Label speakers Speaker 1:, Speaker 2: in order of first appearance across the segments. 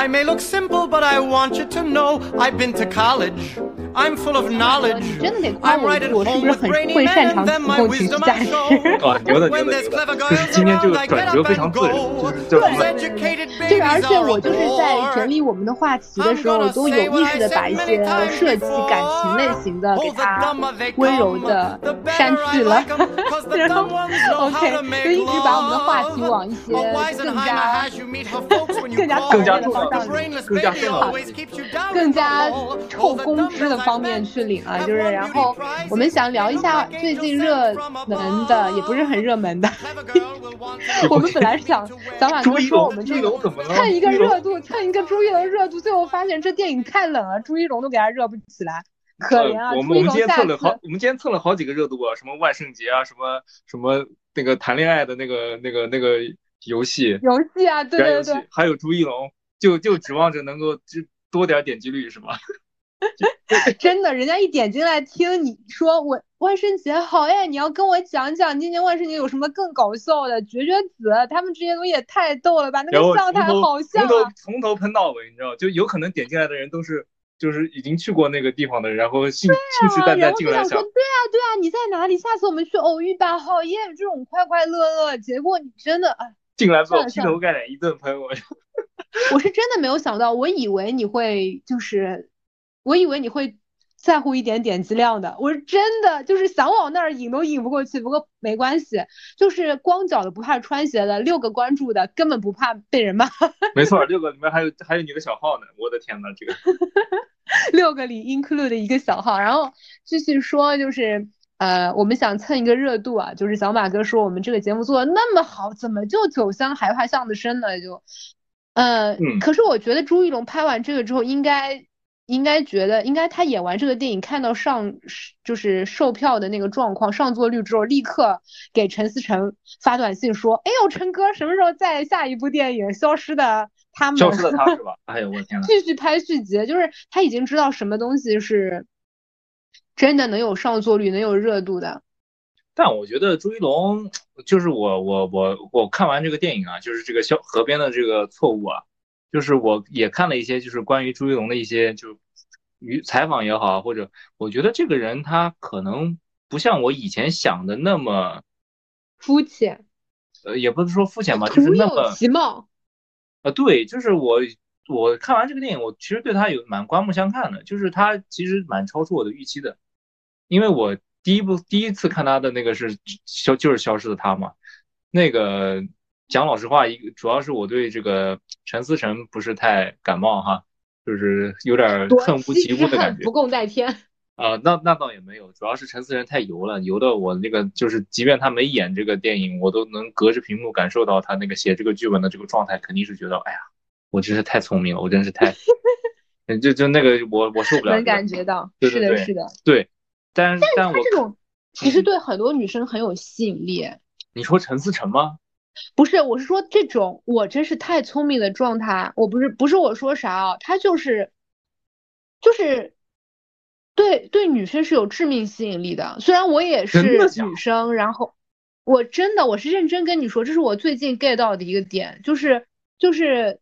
Speaker 1: I may look simple, but I want you to know I've been to college. i'm full of knowledge.
Speaker 2: 你真的得夸我
Speaker 1: 一句
Speaker 2: 我是不是很会擅长
Speaker 1: 提
Speaker 2: 供情绪价值
Speaker 3: 我的
Speaker 1: 天
Speaker 3: 的就是今天这个转折非常
Speaker 1: 够
Speaker 3: 就是就是，
Speaker 2: 就
Speaker 1: 是
Speaker 2: 而且我就是在整理我们的话题的时候我都有意识的把一些设计感情类型的给它温柔的删去了。然后 ok 就一直把我们的话题往一些 更加更加
Speaker 3: 更加
Speaker 2: 重要的
Speaker 3: 更加
Speaker 2: 更
Speaker 1: 加更
Speaker 2: 加臭
Speaker 1: 工
Speaker 2: 资的方面去领啊，就是然后我们想聊一下最近热门的，也不是很热门的。我们 本来是想小马哥说我们
Speaker 3: 朱一
Speaker 2: 这个
Speaker 3: 龙怎么了？
Speaker 2: 蹭一个热度，蹭一个朱一龙热度，最后发现这电影太冷了，朱一龙都给他热不起来，可怜啊！
Speaker 3: 呃我
Speaker 2: 朱一龙
Speaker 3: 们我们今天蹭了好，我们今天蹭了好几个热度啊，什么万圣节啊，什么什么那个谈恋爱的那个那个那个游戏，
Speaker 2: 游戏啊，对对对
Speaker 3: 还有朱一龙，就就指望着能够就多点点击率是吧？
Speaker 2: 真的，人家一点进来听你说我万圣节好耶，你要跟我讲讲今年万圣节有什么更搞笑的？绝绝子，他们这些东西也太逗了吧，那个笑太好笑
Speaker 3: 从头
Speaker 2: 啊！
Speaker 3: 从头喷到尾，你知道，就有可能点进来的人都是就是已经去过那个地方的人，然后信信誓旦旦进来想
Speaker 2: 对啊对啊，你在哪里？下次我们去偶遇吧，好耶！这种快快乐乐，结果你真的，哎，
Speaker 3: 进来之后劈头盖脸一顿喷我。
Speaker 2: 我是真的没有想到，我以为你会就是，我以为你会在乎一点点击量的，我是真的就是想往那儿引都引不过去。不过没关系，就是光脚的不怕穿鞋的，六个关注的根本不怕被人骂，
Speaker 3: 没错，六个里面还有还有你的小号呢，我的天呐，这个
Speaker 2: 六个里 include 一个小号。然后继续说，就是呃，我们想蹭一个热度啊，就是小马哥说我们这个节目做的那么好，怎么就酒香还怕巷子深呢？就，呃，
Speaker 3: 嗯
Speaker 2: 可是我觉得朱一龙拍完这个之后，应该应该觉得，应该他演完这个电影，看到上就是售票的那个状况，上座率之后，立刻给陈思诚发短信说：“哎呦，陈哥，什么时候再下一部电影《消失的他们》？
Speaker 3: 消失的他是吧？哎呦我天呐，
Speaker 2: 继续拍续集，就是他已经知道什么东西是真的能有上座率、能有热度的。
Speaker 3: 但我觉得朱一龙就是我我我我看完这个电影啊，就是这个消河边的这个错误啊，就是我也看了一些就是关于朱一龙的一些就与采访也好，或者我觉得这个人他可能不像我以前想的那么
Speaker 2: 肤浅，
Speaker 3: 呃，也不是说肤浅吧，就是那么
Speaker 2: 其貌。
Speaker 3: 呃，对，就是我我看完这个电影，我其实对他有蛮刮目相看的，就是他其实蛮超出我的预期的，因为我第一部第一次看他的那个是消就是消失的他嘛，那个讲老实话，一个主要是我对这个陈思诚不是太感冒哈，就是有点
Speaker 2: 夺
Speaker 3: 恨无及乌的感觉
Speaker 2: 不共戴天。
Speaker 3: 啊、那那倒也没有，主要是陈思诚太油了，油的我那个就是，即便他没演这个电影，我都能隔着屏幕感受到他那个写这个剧本的这个状态，肯定是觉得，哎呀，我真是太聪明了，我真是太，嗯就就那个我我受不了
Speaker 2: 能
Speaker 3: 这个，
Speaker 2: 感觉到，是的，
Speaker 3: 对对对
Speaker 2: 是的。
Speaker 3: 对，但是但我
Speaker 2: 他这种其实
Speaker 3: 嗯
Speaker 2: 对很多女生很有吸引力。
Speaker 3: 你说陈思诚吗？
Speaker 2: 不是，我是说这种我真是太聪明的状态，我不是不是我说啥啊，他就是就是对对女生是有致命吸引力的。虽然我也是女生，然后我真的我是认真跟你说，这是我最近 get 到的一个点，就是就是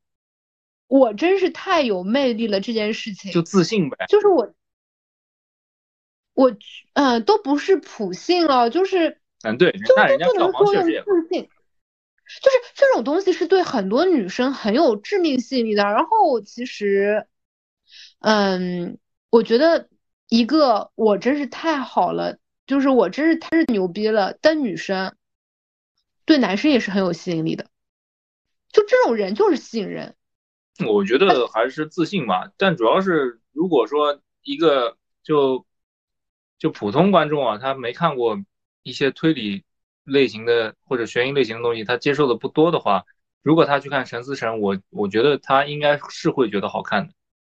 Speaker 2: 我真是太有魅力了这件事情，
Speaker 3: 就自信呗，
Speaker 2: 就是我我嗯、呃、都不是普信了，就是。
Speaker 3: 嗯，对，
Speaker 2: 就
Speaker 3: 那人家
Speaker 2: 不
Speaker 3: 票
Speaker 2: 能说用
Speaker 3: 房确实也，
Speaker 2: 自信，就是这种东西是对很多女生很有致命吸引力的。然后其实，嗯，我觉得一个我真是太好了，就是我真是太牛逼了的女生，对男生也是很有吸引力的。就这种人就是吸引人，
Speaker 3: 我觉得还是自信吧，但主要是如果说一个就就普通观众啊，他没看过一些推理类型的或者悬疑类型的东西，他接受的不多的话，如果他去看陈思诚，我我觉得他应该是会觉得好看的，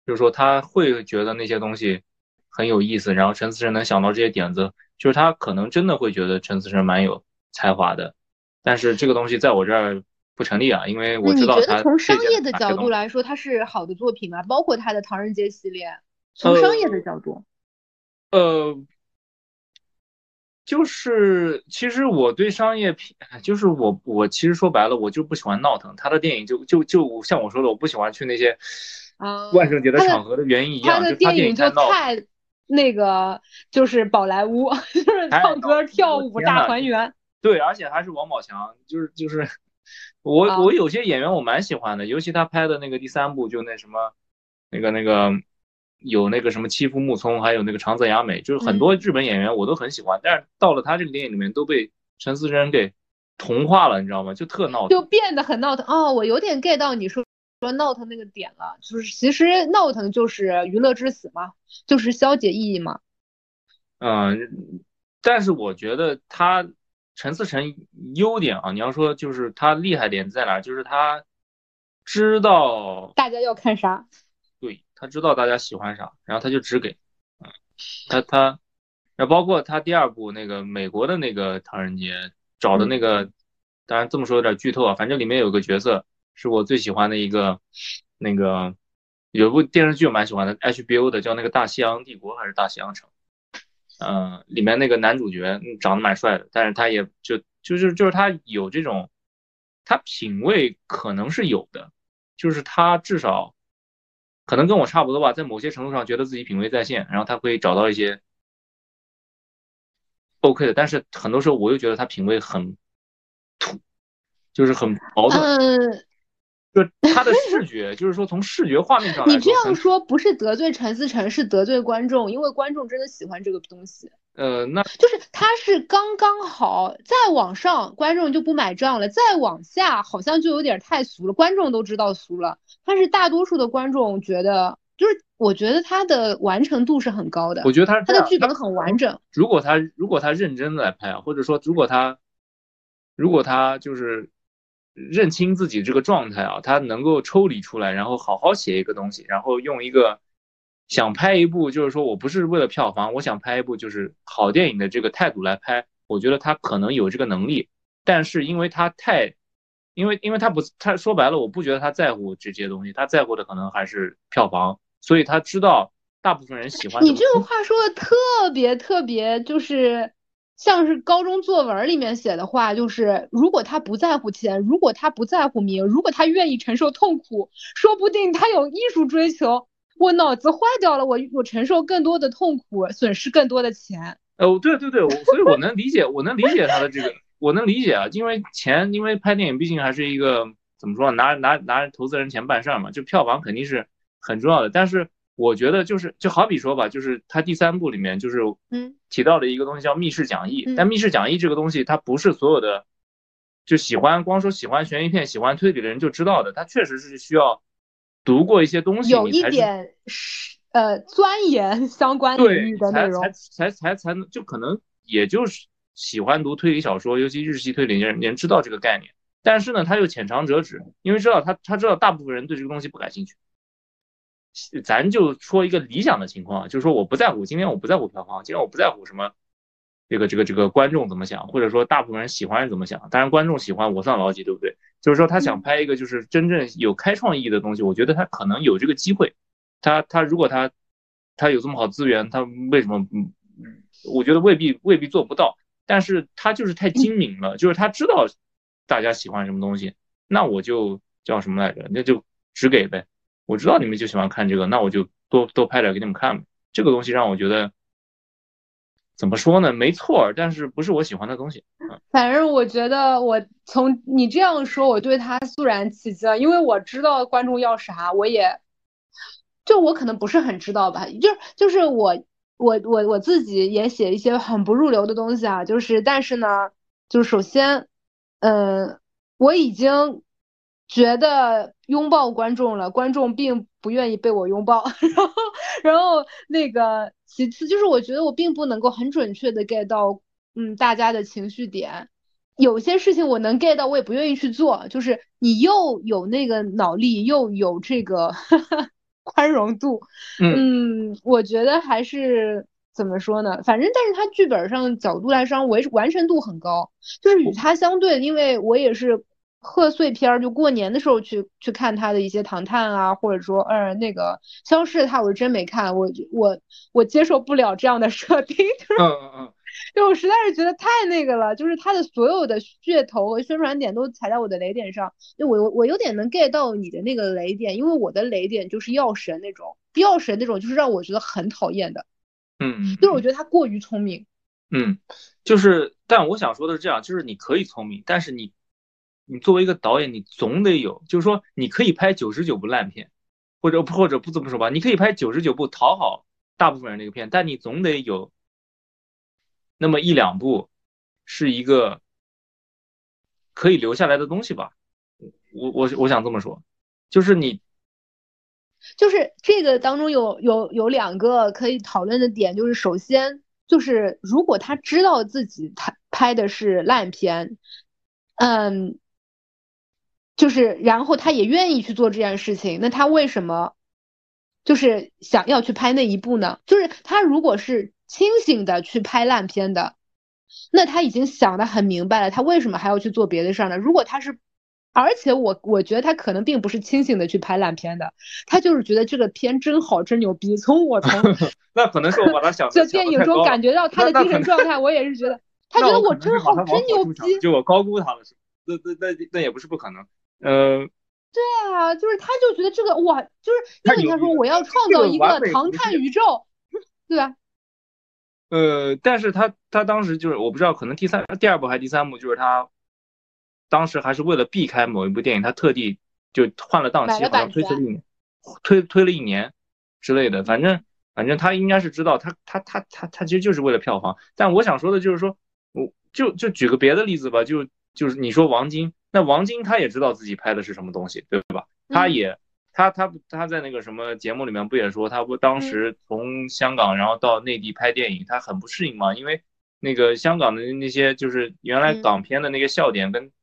Speaker 3: 就是说他会觉得那些东西很有意思，然后陈思诚能想到这些点子，就是他可能真的会觉得陈思诚蛮有才华的，但是这个东西在我这儿不成立啊，因为我知道他
Speaker 2: 觉得从商业的角度来说，它是好的作品吗？包括他的《唐人街》系列，从商业的角度。
Speaker 3: 呃，就是其实我对商业片，就是我我其实说白了，我就不喜欢闹腾。他的电影就就就像我说的，我不喜欢去那些
Speaker 2: 啊，
Speaker 3: 万圣节的场合的原因一样，
Speaker 2: 他的
Speaker 3: 电
Speaker 2: 影就
Speaker 3: 太
Speaker 2: 那个就是宝莱坞，就是唱歌跳舞大团圆。
Speaker 3: 对，而且还是王宝强，就是就是我我有些演员我蛮喜欢的，尤其他拍的那个第三部就那什么那个那个。有那个什么欺负木聪，还有那个长泽雅美，就是很多日本演员我都很喜欢，但是到了他这个电影里面都被陈思诚给同化了，你知道吗？就特闹腾，
Speaker 2: 就变得很闹腾。哦，我有点 get 到你说说闹腾那个点了，就是其实闹腾就是娱乐至死嘛，就是消解意义嘛。
Speaker 3: 嗯，但是我觉得他陈思诚优点啊，你要说就是他厉害点在哪，就是他知道
Speaker 2: 大家要看啥。
Speaker 3: 对他知道大家喜欢啥，然后他就只给，嗯，他他，然后包括他第二部那个美国的那个唐人街找的那个，当然这么说有点剧透啊，反正里面有个角色是我最喜欢的一个，那个有部电视剧我蛮喜欢的，HBO 的叫那个大西洋帝国还是大西洋城，嗯，里面那个男主角长得蛮帅的，但是他也就就是就是他有这种，他品味可能是有的，就是他至少。可能跟我差不多吧，在某些程度上觉得自己品味在线，然后他会找到一些 OK 的，但是很多时候我又觉得他品味很土，就是很矛盾。
Speaker 2: 嗯，
Speaker 3: 就他的视觉，就是说从视觉画面上，
Speaker 2: 你这样说不是得罪陈思诚，是得罪观众，因为观众真的喜欢这个东西。
Speaker 3: 呃，那
Speaker 2: 就是他是刚刚好，再往上观众就不买账了，再往下好像就有点太俗了，观众都知道俗了。但是大多数的观众觉得，就是我觉得他的完成度是很高的。
Speaker 3: 我觉得他
Speaker 2: 他的剧本很完整。
Speaker 3: 如果他如果他认真的来拍啊，或者说如果他如果他就是认清自己这个状态啊，他能够抽离出来，然后好好写一个东西，然后用一个。想拍一部，就是说我不是为了票房，我想拍一部就是好电影的这个态度来拍，我觉得他可能有这个能力，但是因为他太，因为因为他不，他说白了，我不觉得他在乎这些东西，他在乎的可能还是票房，所以他知道大部分人喜欢。
Speaker 2: 你这个话说的特别特别，就是像是高中作文里面写的话，就是如果他不在乎钱，如果他不在乎名，如果他愿意承受痛苦，说不定他有艺术追求。我脑子坏掉了，我我承受更多的痛苦，损失更多的钱。
Speaker 3: 哦，对对对，所以我能理解，我能理解他的这个，我能理解啊，因为钱，因为拍电影毕竟还是一个怎么说，拿拿拿投资人钱办事儿嘛，就票房肯定是很重要的。但是我觉得就是，就好比说吧，就是他第三部里面就是
Speaker 2: 嗯
Speaker 3: 提到了一个东西叫密室讲义，但密室讲义这个东西，它不是所有的就喜欢光说喜欢悬疑片、喜欢推理的人就知道的，它确实是需要。读过一些东西，
Speaker 2: 有一点是呃钻研 相关领域的内容，
Speaker 3: 才才才才能就可能也就是喜欢读推理小说，尤其日系推理人人知道这个概念，但是呢他又浅尝辄止，因为知道他他知道大部分人对这个东西不感兴趣。咱就说一个理想的情况，就是说我不在乎今天我不在乎票房，今天我不在乎什么。这个这个这个观众怎么想，或者说大部分人喜欢是怎么想？当然观众喜欢我算老几，对不对？就是说他想拍一个就是真正有开创意义的东西，我觉得他可能有这个机会。他他如果他他有这么好资源，他为什么？嗯，我觉得未必未必做不到。但是他就是太精明了，就是他知道大家喜欢什么东西，那我就叫什么来着？那就只给呗。我知道你们就喜欢看这个，那我就多多拍点给你们看呗。这个东西让我觉得。怎么说呢？没错，但是不是我喜欢的东西。
Speaker 2: 反正我觉得，我从你这样说，我对他肃然起敬，因为我知道观众要啥，我也就我可能不是很知道吧。就就是我我我我自己也写一些很不入流的东西啊。就是但是呢，就首先，嗯，我已经觉得拥抱观众了，观众并不愿意被我拥抱。然后然后那个。其次就是我觉得我并不能够很准确的 get 到，嗯，大家的情绪点，有些事情我能 get 到，我也不愿意去做。就是你又有那个脑力，又有这个 宽容度，嗯，我觉得还是怎么说呢？反正但是他剧本上角度来说，完完成度很高，就是与他相对，因为我也是。贺岁片儿就过年的时候去去看他的一些唐探啊，或者说呃那个消失的他，我是真没看，我我我接受不了这样的设定。
Speaker 3: 嗯嗯嗯，
Speaker 2: 就我实在是觉得太那个了，就是他的所有的噱头和宣传点都踩在我的雷点上。就我我有点能 get 到你的那个雷点，因为我的雷点就是药神那种，药神那种就是让我觉得很讨厌的。
Speaker 3: 嗯，
Speaker 2: 就是我觉得他过于聪明。
Speaker 3: 嗯，就是，但我想说的是这样，就是你可以聪明，但是你，你作为一个导演，你总得有，就是说你可以拍九十九部烂片，或者或者不这么说吧，你可以拍九十九部讨好大部分人那个片，但你总得有。那么一两部是一个可以留下来的东西吧，我我我想这么说，就是你，
Speaker 2: 就是这个当中有有有两个可以讨论的点，就是首先就是如果他知道自己他拍的是烂片，嗯，就是然后他也愿意去做这件事情，那他为什么就是想要去拍那一部呢？就是他如果是。清醒的去拍烂片的，那他已经想的很明白了，他为什么还要去做别的事儿呢？如果他是，而且我我觉得他可能并不是清醒的去拍烂片的，他就是觉得这个片真好，真牛逼。从我从
Speaker 3: 那可能是我把他想
Speaker 2: 在电影中感觉到他的精神状态，我也是觉得 他觉得
Speaker 3: 我
Speaker 2: 真好，真牛逼。
Speaker 3: 就我高估他了，是那那那那也不是不可能。嗯，
Speaker 2: 对啊，就是他就觉得这个哇，就是因为他说我要创造一个唐探宇宙，对吧？
Speaker 3: 呃，但是他他当时就是我不知道，可能第三第二部还是第三部，就是他当时还是为了避开某一部电影，他特地就换了档期，好像推迟了一年，推推了一年之类的。反正反正他应该是知道，他他他他他其实就是为了票房。但我想说的就是说，我就就举个别的例子吧，就就是你说王晶，那王晶他也知道自己拍的是什么东西，对吧？他也。他他他在那个什么节目里面不也说他不当时从香港然后到内地拍电影，他很不适应嘛，因为那个香港的那些就是原来港片的那个笑点跟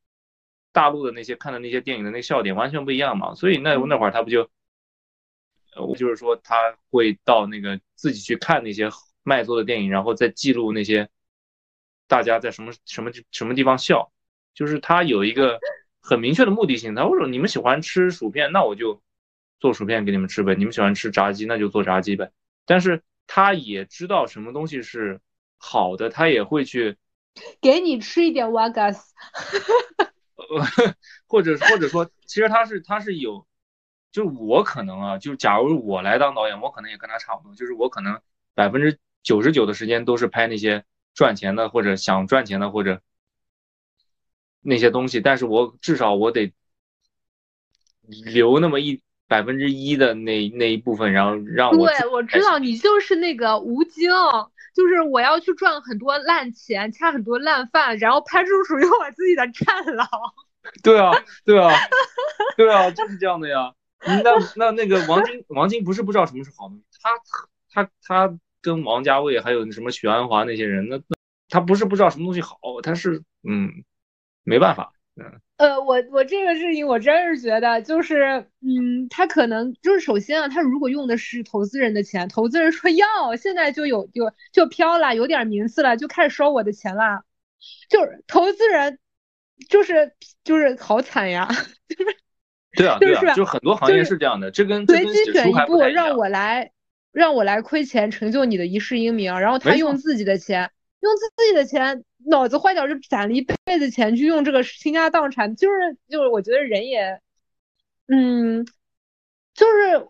Speaker 3: 大陆的那些看的那些电影的那个笑点完全不一样嘛，所以那那会儿他不就，呃，就是说他会到那个自己去看那些卖座的电影，然后再记录那些大家在什么什么什么地方笑，就是他有一个很明确的目的性。他说你们喜欢吃薯片，那我就。做薯片给你们吃呗，你们喜欢吃炸鸡，那就做炸鸡呗。但是他也知道什么东西是好的，他也会去
Speaker 2: 给你吃一点瓦嘎斯，
Speaker 3: 或者或者说，其实他是他是有，就是我可能啊，就假如我来当导演，我可能也跟他差不多，就是我可能百分之九十九的时间都是拍那些赚钱的或者想赚钱的或者那些东西，但是我至少我得留那么一。百分之一的那那一部分，然后让我
Speaker 2: 对，我知道你就是那个吴京，就是我要去赚很多烂钱，恰很多烂饭，然后拍出属于我自己的战狼。
Speaker 3: 对啊，对啊，对啊，就是这样的呀。那那那个王晶，王晶不是不知道什么是好东西，他他他跟王家卫还有什么许鞍华那些人，那那他不是不知道什么东西好，他是嗯，没办法。嗯。
Speaker 2: 呃，我我这个事情我真是觉得，就是嗯，他可能就是首先啊，他如果用的是投资人的钱，投资人说要，现在就有有就飘了，有点名次了，就开始收我的钱了，就是投资人，就是就是好惨呀，就是
Speaker 3: 对啊，对啊，就很多行业是这样的，这跟
Speaker 2: 随机选一步让我来让我来亏钱成就你的一世英名，然后他用自己的钱，用自自己的钱。脑子坏掉就攒了一辈子钱去用这个倾家荡产，就是就是，我觉得人也，嗯，就是，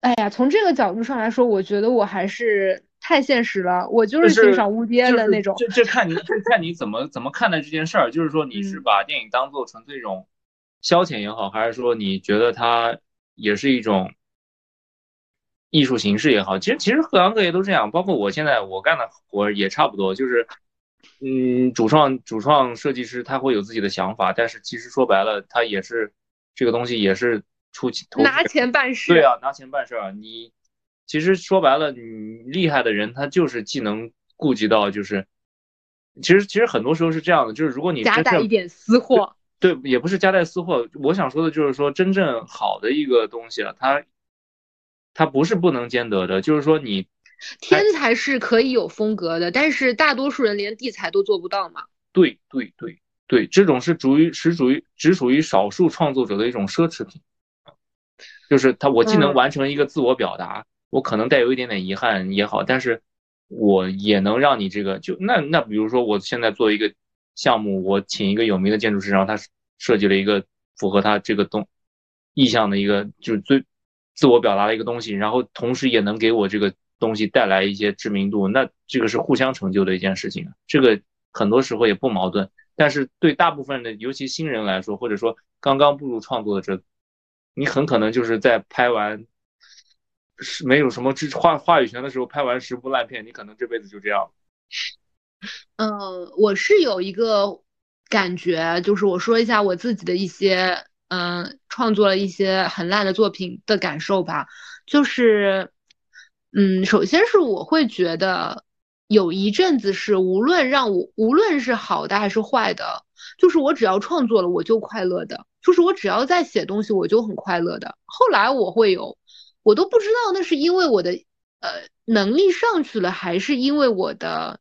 Speaker 2: 哎呀，从这个角度上来说，我觉得我还是太现实了，我就是欣赏乌爹的那种。
Speaker 3: 这这看你，这看你怎么怎么看待这件事儿。就是说，你是把电影当做纯粹一种消遣也好，还是说你觉得它也是一种艺术形式也好？其实其实各行各业都这样，包括我现在我干的活也差不多，就是。嗯，主创主创设计师他会有自己的想法，但是其实说白了，他也是这个东西也是出钱
Speaker 2: 拿钱办事。
Speaker 3: 对啊，拿钱办事啊。你其实说白了，你厉害的人他就是既能顾及到，就是其实其实很多时候是这样的，就是如果你
Speaker 2: 夹带一点私货，
Speaker 3: 对，也不是夹带私货。我想说的就是说，真正好的一个东西啊，它它不是不能兼得的，就是说你。
Speaker 2: 天才是可以有风格的，但是大多数人连地才都做不到嘛。
Speaker 3: 对对对对，这种是属于是属于只属于少数创作者的一种奢侈品，就是他我既能完成一个自我表达，我可能带有一点点遗憾也好，但是我也能让你这个就那那比如说我现在做一个项目，我请一个有名的建筑师，然后他设计了一个符合他这个东意向的一个就是最自我表达的一个东西，然后同时也能给我这个东西带来一些知名度，那这个是互相成就的一件事情，这个很多时候也不矛盾。但是对大部分的尤其新人来说，或者说刚刚步入创作的这，你很可能就是在拍完。是没有什么知话话语权的时候，拍完十部烂片，你可能这辈子就这样。
Speaker 2: 嗯，我是有一个感觉，就是我说一下我自己的一些嗯创作了一些很烂的作品的感受吧。就是嗯，首先是我会觉得有一阵子是无论让我无论是好的还是坏的，就是我只要创作了我就快乐的，就是我只要在写东西我就很快乐的。后来我会有。我都不知道那是因为我的呃能力上去了，还是因为我的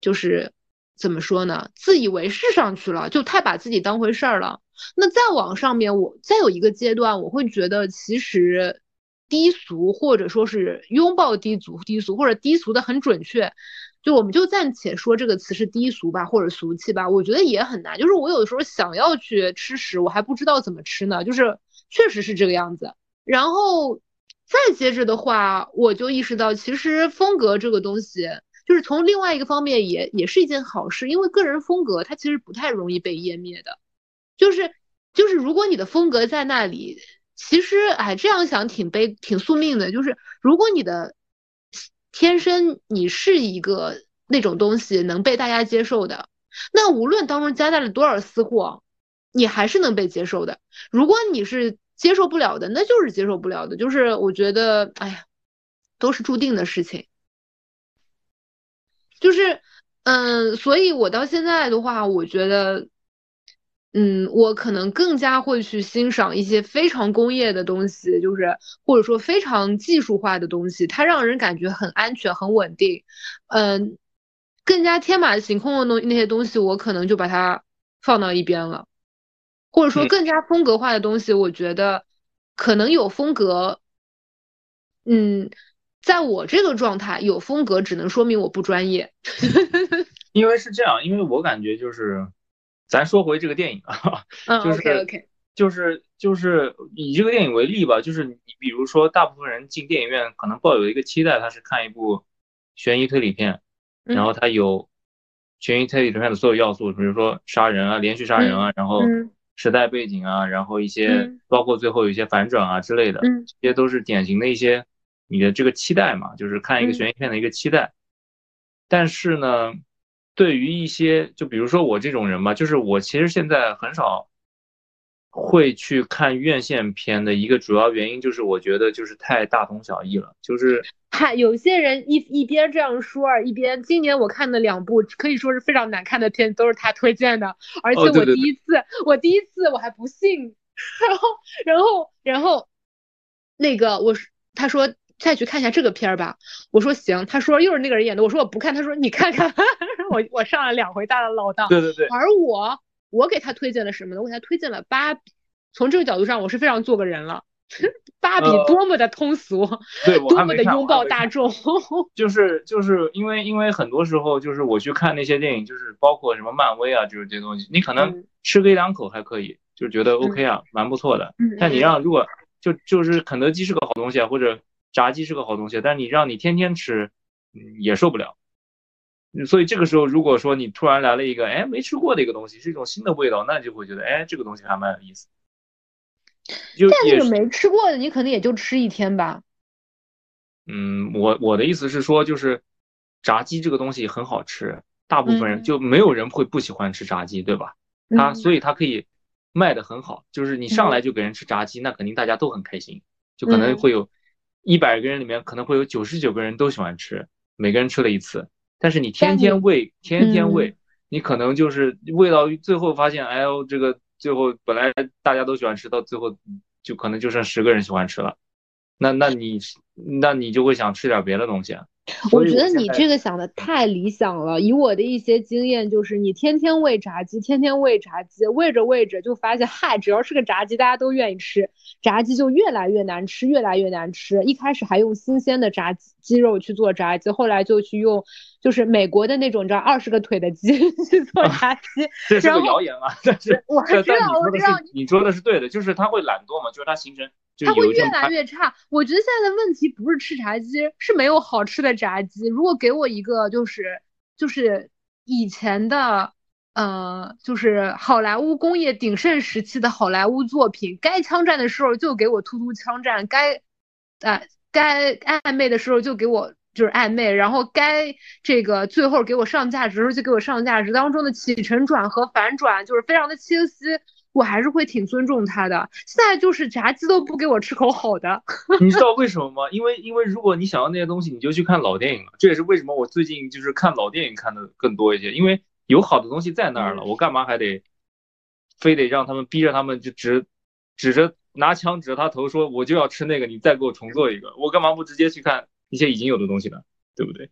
Speaker 2: 就是怎么说呢？自以为是上去了，就太把自己当回事儿了。那再往上面，我再有一个阶段，我会觉得其实低俗或者说是拥抱低俗，低俗或者低俗的很准确。就我们就暂且说这个词是低俗吧，或者俗气吧。我觉得也很难。就是我有的时候想要去吃屎，我还不知道怎么吃呢。就是确实是这个样子。然后。再接着的话，我就意识到，其实风格这个东西，就是从另外一个方面也也是一件好事，因为个人风格它其实不太容易被湮灭的，就是就是如果你的风格在那里，其实哎这样想挺悲挺宿命的，就是如果你的天生你是一个那种东西能被大家接受的，那无论当中夹带了多少私货，你还是能被接受的。如果你是。接受不了的，那就是接受不了的，就是我觉得，哎呀，都是注定的事情。就是，嗯，所以我到现在的话，我觉得，嗯，我可能更加会去欣赏一些非常工业的东西，就是或者说非常技术化的东西，它让人感觉很安全、很稳定。嗯，更加天马行空的东那些东西，我可能就把它放到一边了。或者说更加风格化的东西，我觉得可能有风格。嗯，在我这个状态有风格，只能说明我不专业。
Speaker 3: 因为是这样，因为我感觉就是，咱说回这个电影啊，就是就是就是以这个电影为例吧，就是你比如说，大部分人进电影院可能抱有一个期待，他是看一部悬疑推理片，然后他有悬疑推理里面的所有要素，比如说杀人啊，连续杀人啊，然后。时代背景啊，然后一些包括最后有一些反转啊之类的，这些都是典型的一些你的这个期待嘛，就是看一个悬疑片的一个期待。但是呢，对于一些就比如说我这种人吧，就是我其实现在很少会去看院线片的一个主要原因，就是我觉得就是太大同小异了，就是。
Speaker 2: 嗨，有些人一一边这样说，一边今年我看的两部可以说是非常难看的片，都是他推荐的。而且我第一次，我第一次我还不信，然后，然后，然后，那个我他说再去看一下这个片儿吧。我说行。他说又是那个人演的。我说我不看。他说你看看。我我上了两回大的老当。
Speaker 3: 对对对。
Speaker 2: 而我我给他推荐了什么呢？我给他推荐了芭比。从这个角度上，我是非常做个人了。芭比多么的通俗，
Speaker 3: 对，
Speaker 2: 多么的拥抱大众，
Speaker 3: 就是就是因为因为很多时候就是我去看那些电影，就是包括什么漫威啊，就是这些东西，你可能吃个一两口还可以，就觉得 OK 啊，蛮不错的。但你让如果就就是肯德基是个好东西啊，或者炸鸡是个好东西，但你让你天天吃，也受不了。所以这个时候，如果说你突然来了一个哎没吃过的一个东西，是一种新的味道，那就会觉得哎这个东西还蛮有意思。
Speaker 2: 但那个没吃过的，你可能也就吃一天吧。
Speaker 3: 嗯，我我的意思是说，就是炸鸡这个东西很好吃，大部分人就没有人会不喜欢吃炸鸡，对吧？它所以它可以卖的很好，就是你上来就给人吃炸鸡，那肯定大家都很开心，就可能会有一百个人里面可能会有九十九个人都喜欢吃，每个人吃了一次。但是你天天喂，天天喂，你可能就是喂到最后发现，哎呦这个。最后本来大家都喜欢吃，到最后就可能就剩十个人喜欢吃了。那那你那你就会想吃点别的东西啊？
Speaker 2: 我觉得你这个想的太理想了。以我的一些经验，就是你天天喂炸鸡，天天喂炸鸡，喂着喂着就发现，嗨，只要是个炸鸡，大家都愿意吃，炸鸡就越来越难吃，越来越难吃。一开始还用新鲜的炸鸡鸡肉去做炸鸡，后来就去用就是美国的那种，你知道二十个腿的鸡 去做炸鸡。
Speaker 3: 这是个谣言啊，但是
Speaker 2: 我知道，我知道
Speaker 3: 你说的是对的，就是它会懒惰嘛，就是它形成。
Speaker 2: 它会越来越差。我觉得现在的问题不是吃炸鸡，是没有好吃的炸鸡。如果给我一个就是就是以前的呃就是好莱坞工业鼎盛时期的好莱坞作品，该枪战的时候就给我突突枪战，该呃该暧昧的时候就给我就是暧昧，然后该这个最后给我上价值的时候就给我上价值，当中的起承转合反转就是非常的清晰。我还是会挺尊重他的。现在就是炸鸡都不给我吃口好的，
Speaker 3: 你知道 为什么吗？因为因为如果你想要那些东西，你就去看老电影了。这也是为什么我最近就是看老电影看的更多一些，因为有好的东西在那儿了，我干嘛还得非得让他们逼着他们就指指着拿枪指着他头说我就要吃那个，你再给我重做一个，我干嘛不直接去看一些已经有的东西呢？对不对？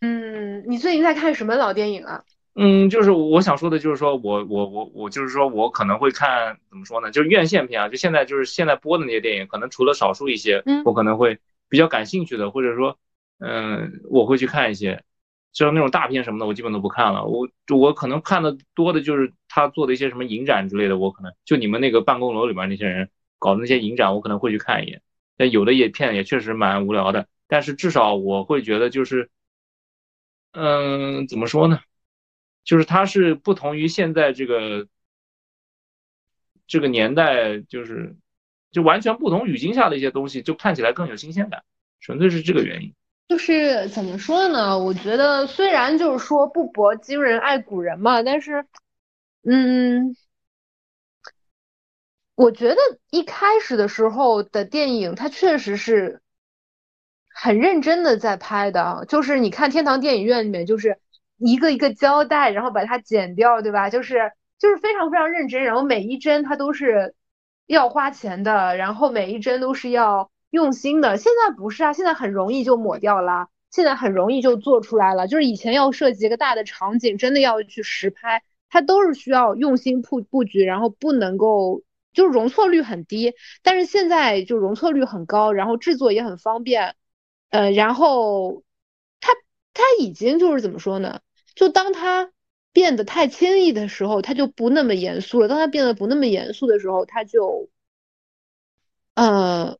Speaker 2: 嗯，你最近在看什么老电影啊？
Speaker 3: 嗯，就是我想说的，就是说我我我我就是说我可能会看怎么说呢？就是院线片啊，就现在就是现在播的那些电影，可能除了少数一些，我可能会比较感兴趣的，或者说，嗯，我会去看一些，像那种大片什么的，我基本都不看了。我我可能看的多的就是他做的一些什么影展之类的，我可能就你们那个办公楼里面那些人搞的那些影展，我可能会去看一眼。但有的也片也确实蛮无聊的，但是至少我会觉得就是，嗯，怎么说呢？就是它是不同于现在这个这个年代，就是就完全不同语境下的一些东西，就看起来更有新鲜感，纯粹是这个原因。
Speaker 2: 就是怎么说呢？我觉得虽然就是说不博今人爱古人嘛，但是，嗯，我觉得一开始的时候的电影，它确实是很认真的在拍的，就是你看天堂电影院里面，就是。一个一个胶带，然后把它剪掉，对吧？就是就是非常非常认真，然后每一帧它都是要花钱的，然后每一帧都是要用心的。现在不是啊，现在很容易就抹掉了，现在很容易就做出来了。就是以前要设计一个大的场景，真的要去实拍，它都是需要用心布布局，然后不能够就是容错率很低。但是现在就容错率很高，然后制作也很方便，呃，然后它它已经就是怎么说呢？就当它变得太轻易的时候，它就不那么严肃了。当它变得不那么严肃的时候，它就，呃，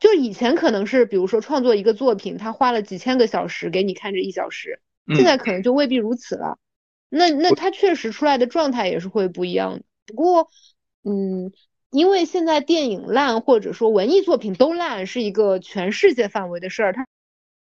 Speaker 2: 就以前可能是，比如说创作一个作品，他花了几千个小时给你看这一小时，现在可能就未必如此了。那那他确实出来的状态也是会不一样的。不过，嗯，因为现在电影烂或者说文艺作品都烂是一个全世界范围的事儿，它。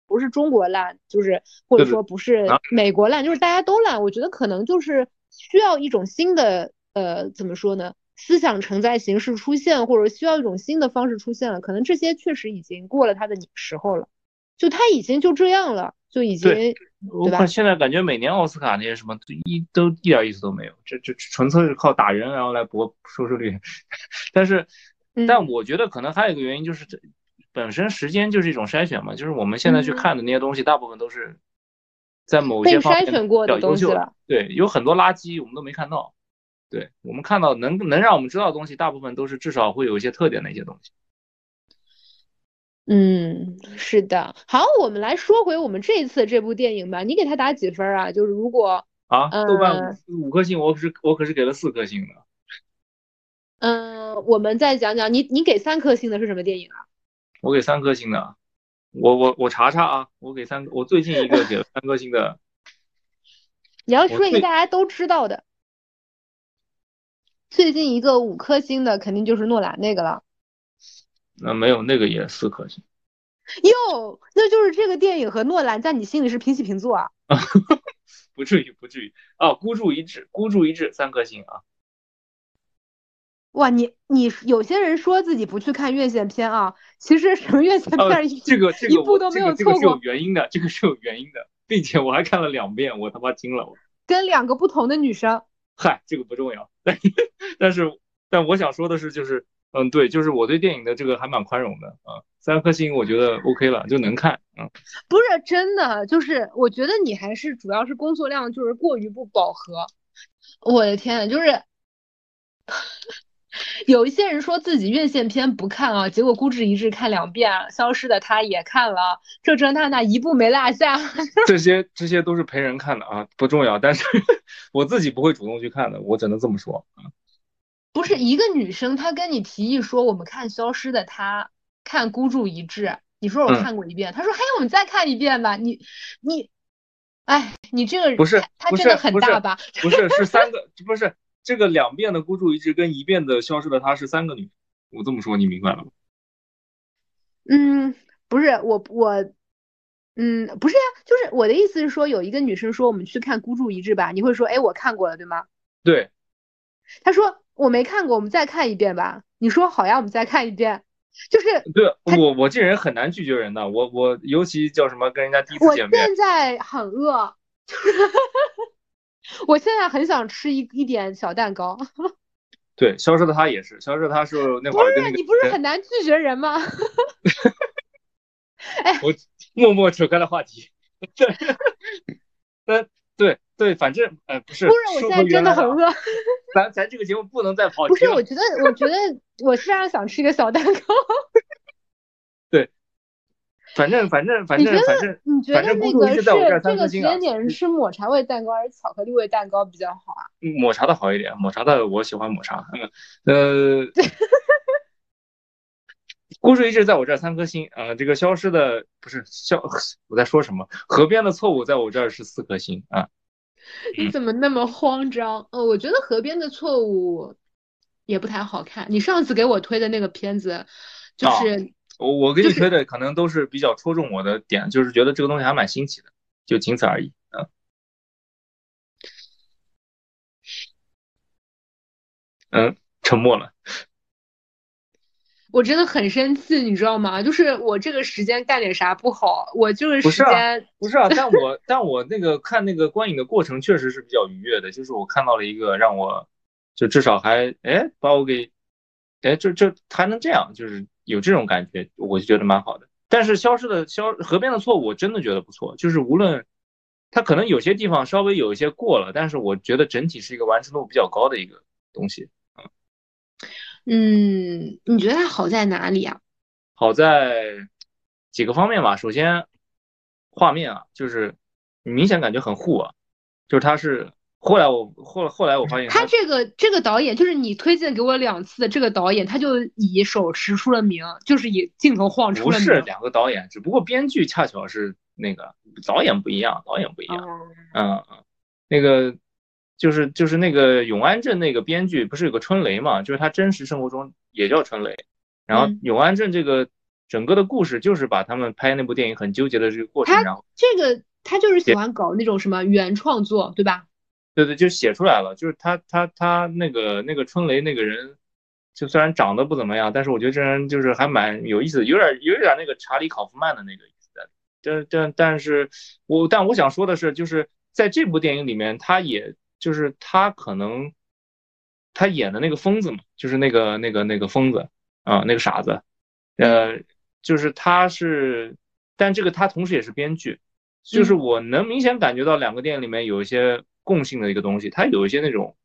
Speaker 2: 不是中国烂，就是或者说不是美国烂，就是大家都烂。我觉得可能就是需要一种新的呃，怎么说呢？思想承载形式出现，或者需要一种新的方式出现了。可能这些确实已经过了它的时候了，就它已经就这样了，就已经对吧？
Speaker 3: 现在感觉每年奥斯卡那些什么一都一点意思都没有，这这纯粹是靠打人然后来博收视率。但是，但我觉得可能还有一个原因就是这。本身时间就是一种筛选嘛，就是我们现在去看的那些东西，大部分都是在某些方面
Speaker 2: 筛选过的东西了。
Speaker 3: 对，有很多垃圾我们都没看到。对我们看到能能让我们知道的东西，大部分都是至少会有一些特点的一些东西。
Speaker 2: 嗯，是的。好，我们来说回我们这一次这部电影吧。你给他打几分啊？就是如果
Speaker 3: 啊，豆瓣五颗星，我可是我可是给了四颗星的。
Speaker 2: 嗯，我们再讲讲你你给三颗星的是什么电影啊？
Speaker 3: 我给三颗星的，我我我查查啊，我给三，我最近一个给了三颗星的。
Speaker 2: 你要说一个大家都知道的，最近一个五颗星的肯定就是诺兰那个了。
Speaker 3: 那没有那个也四颗星。
Speaker 2: 哟，那就是这个电影和诺兰在你心里是平起平坐啊？
Speaker 3: 不至于不至于啊，孤注一掷，孤注一掷三颗星啊。
Speaker 2: 哇，你你有些人说自己不去看院线片啊，其实什么院线片
Speaker 3: 一这个这个
Speaker 2: 一部都没有错过，
Speaker 3: 是有原因的，这个是有原因的，并且我还看了两遍，我他妈惊了我。
Speaker 2: 跟两个不同的女生。
Speaker 3: 嗨，这个不重要，但但是但我想说的是，就是嗯，对，就是我对电影的这个还蛮宽容的啊，三颗星我觉得 OK 了，就能看，嗯。
Speaker 2: 不是真的，就是我觉得你还是主要是工作量就是过于不饱和。我的天，就是。有一些人说自己院线片不看啊，结果孤注一掷看两遍，消失的他也看了，这这那那一部没落下。
Speaker 3: 这些这些都是陪人看的啊，不重要。但是 我自己不会主动去看的，我只能这么说啊。
Speaker 2: 不是一个女生，她跟你提议说我们看消失的她，看孤注一掷，你说我看过一遍，她说嘿，我们再看一遍吧。你你，哎，你这个
Speaker 3: 不是
Speaker 2: 她真的很大吧？
Speaker 3: 不是是三个，不是。这个两遍的孤注一掷跟一遍的消失的她是三个女，我这么说你明白了吗？
Speaker 2: 嗯，不是我我，嗯，不是呀，就是我的意思是说，有一个女生说我们去看孤注一掷吧，你会说哎我看过了对吗？
Speaker 3: 对。
Speaker 2: 她说我没看过，我们再看一遍吧。你说好呀，我们再看一遍。就是
Speaker 3: 对我我这人很难拒绝人的，我我尤其叫什么跟人家第一次见面。
Speaker 2: 我现在很饿。我现在很想吃一一点小蛋糕。
Speaker 3: 对，消失的他也是，消失的他是那会儿
Speaker 2: 不是你不是很难拒绝人吗？哎，
Speaker 3: 我默默扯开了话题。对，对对对，反正呃不是。
Speaker 2: 不是，我现在真的很饿。
Speaker 3: 咱咱这个节目不能再跑题。
Speaker 2: 不是，我觉得 我觉得我非常想吃一个小蛋糕。
Speaker 3: 对反正反正反正反正，
Speaker 2: 你觉得那个是这个时间点是吃抹茶味蛋糕还是巧克力味蛋糕比较好啊？
Speaker 3: 抹茶的好一点，抹茶的我喜欢抹茶。呃，孤注一掷在我这儿三颗星啊，这个消失的不是消，我在说什么？河边的错误在我这儿是四颗星啊。
Speaker 2: 你怎么那么慌张？呃，我觉得河边的错误也不太好看。你上次给我推的那个片子就是。
Speaker 3: 我我给你推的可能都是比较戳中我的点，就是觉得这个东西还蛮新奇的，就仅此而已。嗯，嗯，沉默了。
Speaker 2: 我真的很生气，你知道吗？就是我这个时间干点啥不好？我就是时间
Speaker 3: 不是啊，但我但我那个看那个观影的过程确实是比较愉悦的，就是我看到了一个让我就至少还哎把我给哎这这还能这样，就是。有这种感觉，我就觉得蛮好的。但是消失的消河边的错误，我真的觉得不错。就是无论它可能有些地方稍微有一些过了，但是我觉得整体是一个完成度比较高的一个东西。
Speaker 2: 嗯，你觉得它好在哪里啊？
Speaker 3: 好在几个方面吧。首先，画面啊，就是明显感觉很糊啊，就是它是。后来我后后来我发现，
Speaker 2: 他这个这个导演就是你推荐给我两次的这个导演，他就以手持出了名，就是以镜头晃出了
Speaker 3: 名。不是两个导演，只不过编剧恰巧是那个导演不一样，导演不一样。嗯嗯，那个就是就是那个永安镇那个编剧不是有个春雷嘛？就是他真实生活中也叫春雷。然后永安镇这个整个的故事就是把他们拍那部电影很纠结的这个过程。然后
Speaker 2: 这个他就是喜欢搞那种什么原创作，对吧？
Speaker 3: 对对，就写出来了。就是他他他那个那个春雷那个人，就虽然长得不怎么样，但是我觉得这人就是还蛮有意思，有点有点那个查理考夫曼的那个意思在。但但但是我但我想说的是，就是在这部电影里面，他也就是他可能他演的那个疯子嘛，就是那个那个那个疯子啊，那个傻子，呃，就是他是，但这个他同时也是编剧，就是我能明显感觉到两个电影里面有一些。共性的一个东西，他有一些那种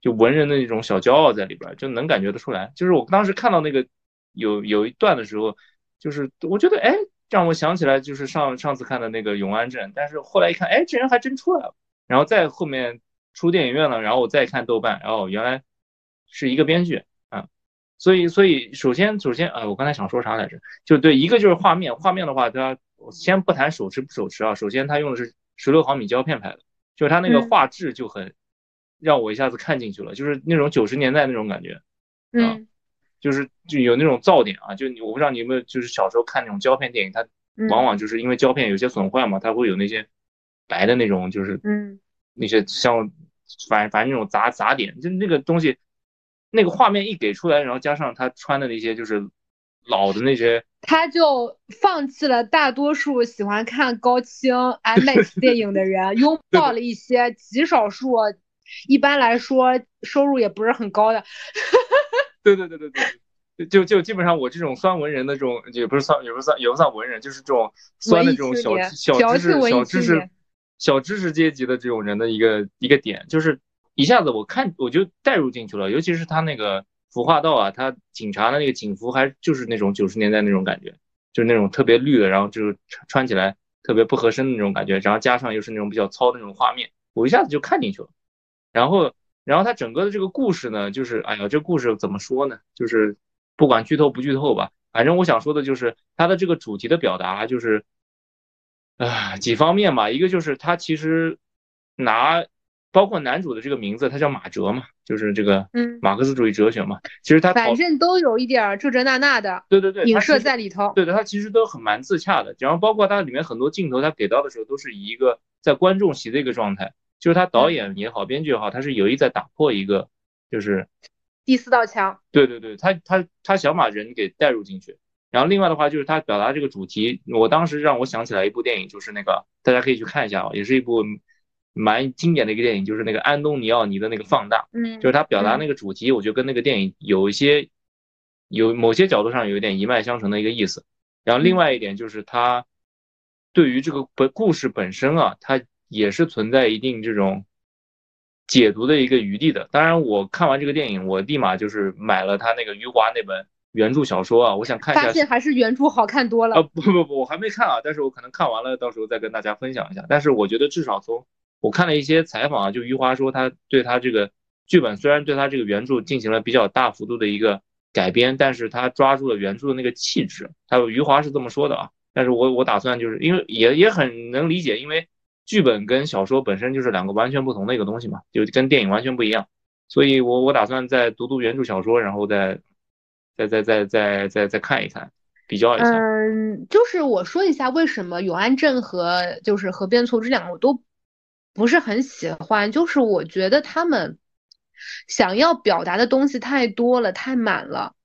Speaker 3: 就文人的那种小骄傲在里边，就能感觉得出来。就是我当时看到那个有有一段的时候，就是我觉得哎，让我想起来就是上上次看的那个永安镇，但是后来一看，哎，这人还真出来了。然后再后面出电影院了，然后我再看豆瓣，然后原来是一个编剧啊。所以所以首先首先啊，我刚才想说啥来着？就对，一个就是画面，画面的话，它先不谈手持不手持啊，首先它用的是十六毫米胶片拍的。就是它那个画质就很让我一下子看进去了，就是那种九十年代那种感觉，
Speaker 2: 嗯，
Speaker 3: 就是就有那种噪点啊，就我不知道你有没有，就是小时候看那种胶片电影，它往往就是因为胶片有些损坏嘛，它会有那些白的那种，就是
Speaker 2: 嗯，
Speaker 3: 那些像反反正那种杂杂点，就那个东西，那个画面一给出来，然后加上他穿的那些就是老的那些。
Speaker 2: 他就放弃了大多数喜欢看高清 IMAX 电影的人，拥抱了一些极少数，一般来说收入也不是很高的。
Speaker 3: 对对对对对，就就基本上我这种酸文人的这种，也不是酸，也不是算，也不算文人，就是这种酸的这种小小知识、小知识、小知识阶级的这种人的一个一个点，就是一下子我看我就带入进去了，尤其是他那个服化道啊，他警察的那个警服还就是那种九十年代那种感觉，就是那种特别绿的，然后就是穿起来特别不合身的那种感觉，然后加上又是那种比较糙的那种画面，我一下子就看进去了。然后，然后他整个的这个故事呢，就是哎呀，这故事怎么说呢？就是不管剧透不剧透吧，反正我想说的就是他的这个主题的表达就是，啊几方面吧，一个就是他其实拿。包括男主的这个名字，他叫马哲嘛，就是这个
Speaker 2: 嗯
Speaker 3: 马克思主义哲学嘛。其实他
Speaker 2: 反正都有一点这这那那的，
Speaker 3: 对对对，
Speaker 2: 影射在里头。
Speaker 3: 对的，他其实都很蛮自洽的。然后包括他里面很多镜头，他给到的时候都是以一个在观众席的一个状态，就是他导演也好，编剧也好，他是有意在打破一个就是
Speaker 2: 第四道墙。
Speaker 3: 对对对，他他他想把人给带入进去。然后另外的话就是他表达这个主题，我当时让我想起来一部电影，就是那个大家可以去看一下啊，也是一部。蛮经典的一个电影，就是那个安东尼奥尼的那个放大，
Speaker 2: 嗯，
Speaker 3: 就是他表达那个主题，我觉得跟那个电影有一些，有某些角度上有一点一脉相承的一个意思。然后另外一点就是他对于这个本故事本身啊，它也是存在一定这种解读的一个余地的。当然，我看完这个电影，我立马就是买了他那个余华那本原著小说啊，我想看一下。
Speaker 2: 发现还是原著好看多了啊！
Speaker 3: 不不不，我还没看啊，但是我可能看完了，到时候再跟大家分享一下。但是我觉得至少从我看了一些采访啊，就余华说他对他这个剧本虽然对他这个原著进行了比较大幅度的一个改编，但是他抓住了原著的那个气质。他余华是这么说的啊，但是我我打算就是因为也也很能理解，因为剧本跟小说本身就是两个完全不同的一个东西嘛，就跟电影完全不一样。所以我我打算再读读原著小说，然后再再再再再再再看一看，比较一下。
Speaker 2: 嗯，就是我说一下为什么永安镇和就是河边村这两个我都。不是很喜欢，就是我觉得他们想要表达的东西太多了，太满了。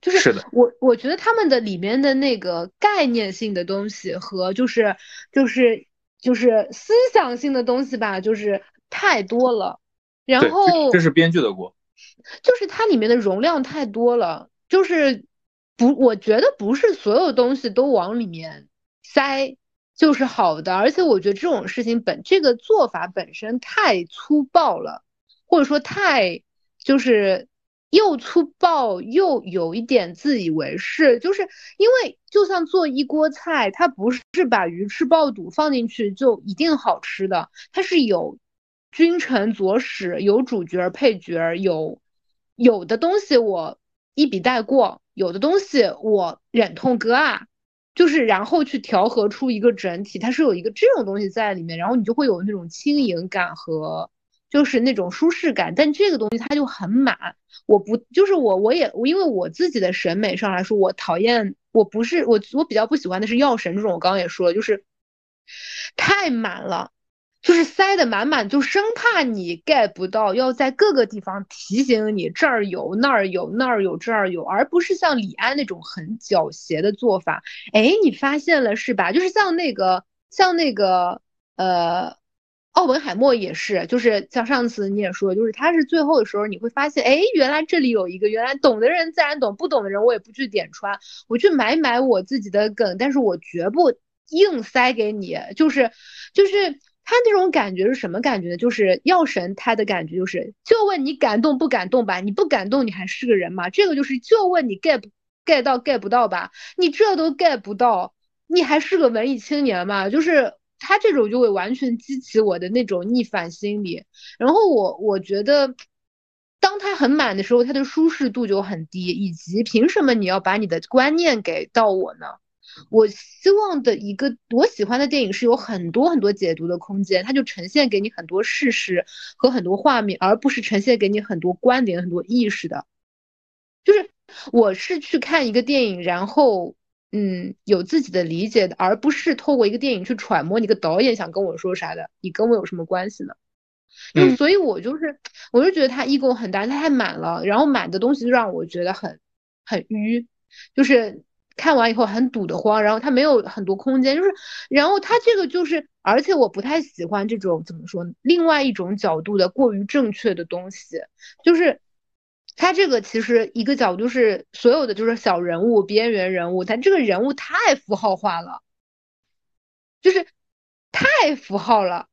Speaker 2: 就是我我觉得他们的里面的那个概念性的东西和就是就是就是思想性的东西吧，就是太多了。然后
Speaker 3: 这是编剧的锅，
Speaker 2: 就是它里面的容量太多了，就是不，我觉得不是所有东西都往里面塞。就是好的，而且我觉得这种事情本这个做法本身太粗暴了，或者说太就是又粗暴又有一点自以为是，就是因为就像做一锅菜，它不是把鱼翅爆肚放进去就一定好吃的，它是有君臣佐使，有主角配角，有有的东西我一笔带过，有的东西我忍痛割爱。就是，然后去调和出一个整体，它是有一个这种东西在里面，然后你就会有那种轻盈感和就是那种舒适感。但这个东西它就很满，我不就是我我也因为我自己的审美上来说，我讨厌我不是我我比较不喜欢的是药神这种，我刚刚也说了，就是太满了。就是塞得满满，就生怕你 get 不到，要在各个地方提醒你这儿有那儿有那儿有这儿有，而不是像李安那种很狡黠的做法。哎，你发现了是吧？就是像那个像那个呃，奥本海默也是，就是像上次你也说，就是他是最后的时候你会发现，哎，原来这里有一个，原来懂的人自然懂，不懂的人我也不去点穿，我去买买我自己的梗，但是我绝不硬塞给你，就是就是。他那种感觉是什么感觉呢？就是药神他的感觉就是，就问你感动不感动吧？你不感动，你还是个人吗？这个就是就问你 get get 到 get 不到吧？你这都 get 不到，你还是个文艺青年吗？就是他这种就会完全激起我的那种逆反心理。然后我我觉得，当他很满的时候，他的舒适度就很低，以及凭什么你要把你的观念给到我呢？我希望的一个我喜欢的电影是有很多很多解读的空间，它就呈现给你很多事实和很多画面，而不是呈现给你很多观点、很多意识的。就是我是去看一个电影，然后嗯有自己的理解的，而不是透过一个电影去揣摩你个导演想跟我说啥的。你跟我有什么关系呢？就所以，我就是我就觉得他 ego 很大，他太满了，然后满的东西就让我觉得很很淤，就是。看完以后很堵得慌，然后它没有很多空间，就是，然后它这个就是，而且我不太喜欢这种怎么说，另外一种角度的过于正确的东西，就是它这个其实一个角度是所有的就是小人物、边缘人物，但这个人物太符号化了，就是太符号了。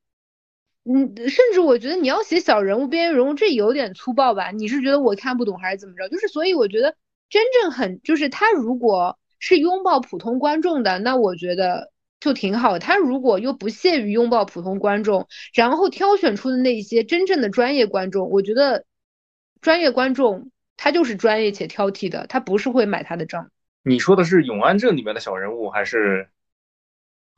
Speaker 2: 嗯，甚至我觉得你要写小人物、边缘人物，这有点粗暴吧？你是觉得我看不懂还是怎么着？就是所以我觉得真正很就是他如果是拥抱普通观众的，那我觉得就挺好。他如果又不屑于拥抱普通观众，然后挑选出的那些真正的专业观众，我觉得专业观众他就是专业且挑剔的，他不是会买他的账。
Speaker 3: 你说的是《永安镇》里面的小人物，还是？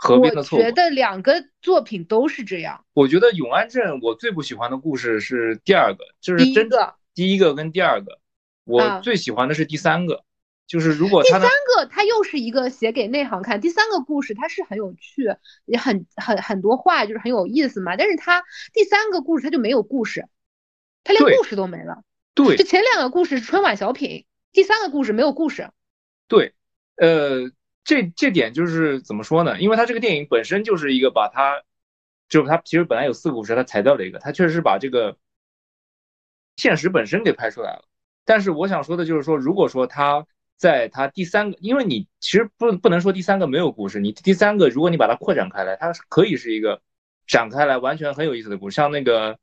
Speaker 3: 河边的错，
Speaker 2: 我觉得两个作品都是这样。
Speaker 3: 我觉得《永安镇》我最不喜欢的故事是第二个，就是第一
Speaker 2: 个，
Speaker 3: 第一个跟第二个，我最喜欢的是第三个。就是如果第
Speaker 2: 三个它又是一个写给内行看，第三个故事它是很有趣，也很很很多话就是很有意思嘛。但是它第三个故事它就没有故事，它连故事都没了。
Speaker 3: 对，
Speaker 2: 就前两个故事是春晚小品，第三个故事没有故事。
Speaker 3: 对，呃。这这点就是怎么说呢？因为他这个电影本身就是一个把他，就是他其实本来有四个故事，他裁掉了一个，他确实是把这个现实本身给拍出来了。但是我想说的就是说，如果说他在他第三个，因为你其实不不能说第三个没有故事，你第三个如果你把它扩展开来，它可以是一个展开来完全很有意思的故事，像那个。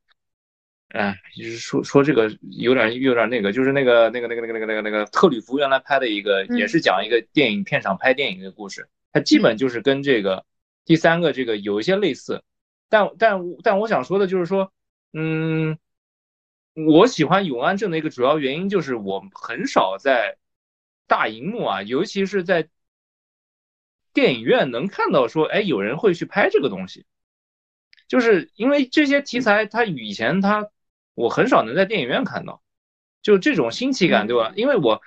Speaker 3: 哎，就是说说这个有点有点那个，就是那个那个那个那个那个那个那个特吕弗原来拍的一个，也是讲一个电影片场拍电影的故事，它基本就是跟这个第三个这个有一些类似，但但但我想说的就是说，嗯，我喜欢永安镇的一个主要原因就是我很少在大荧幕啊，尤其是在电影院能看到说，哎，有人会去拍这个东西，就是因为这些题材它以前它。我很少能在电影院看到，就这种新奇感，对吧？因为我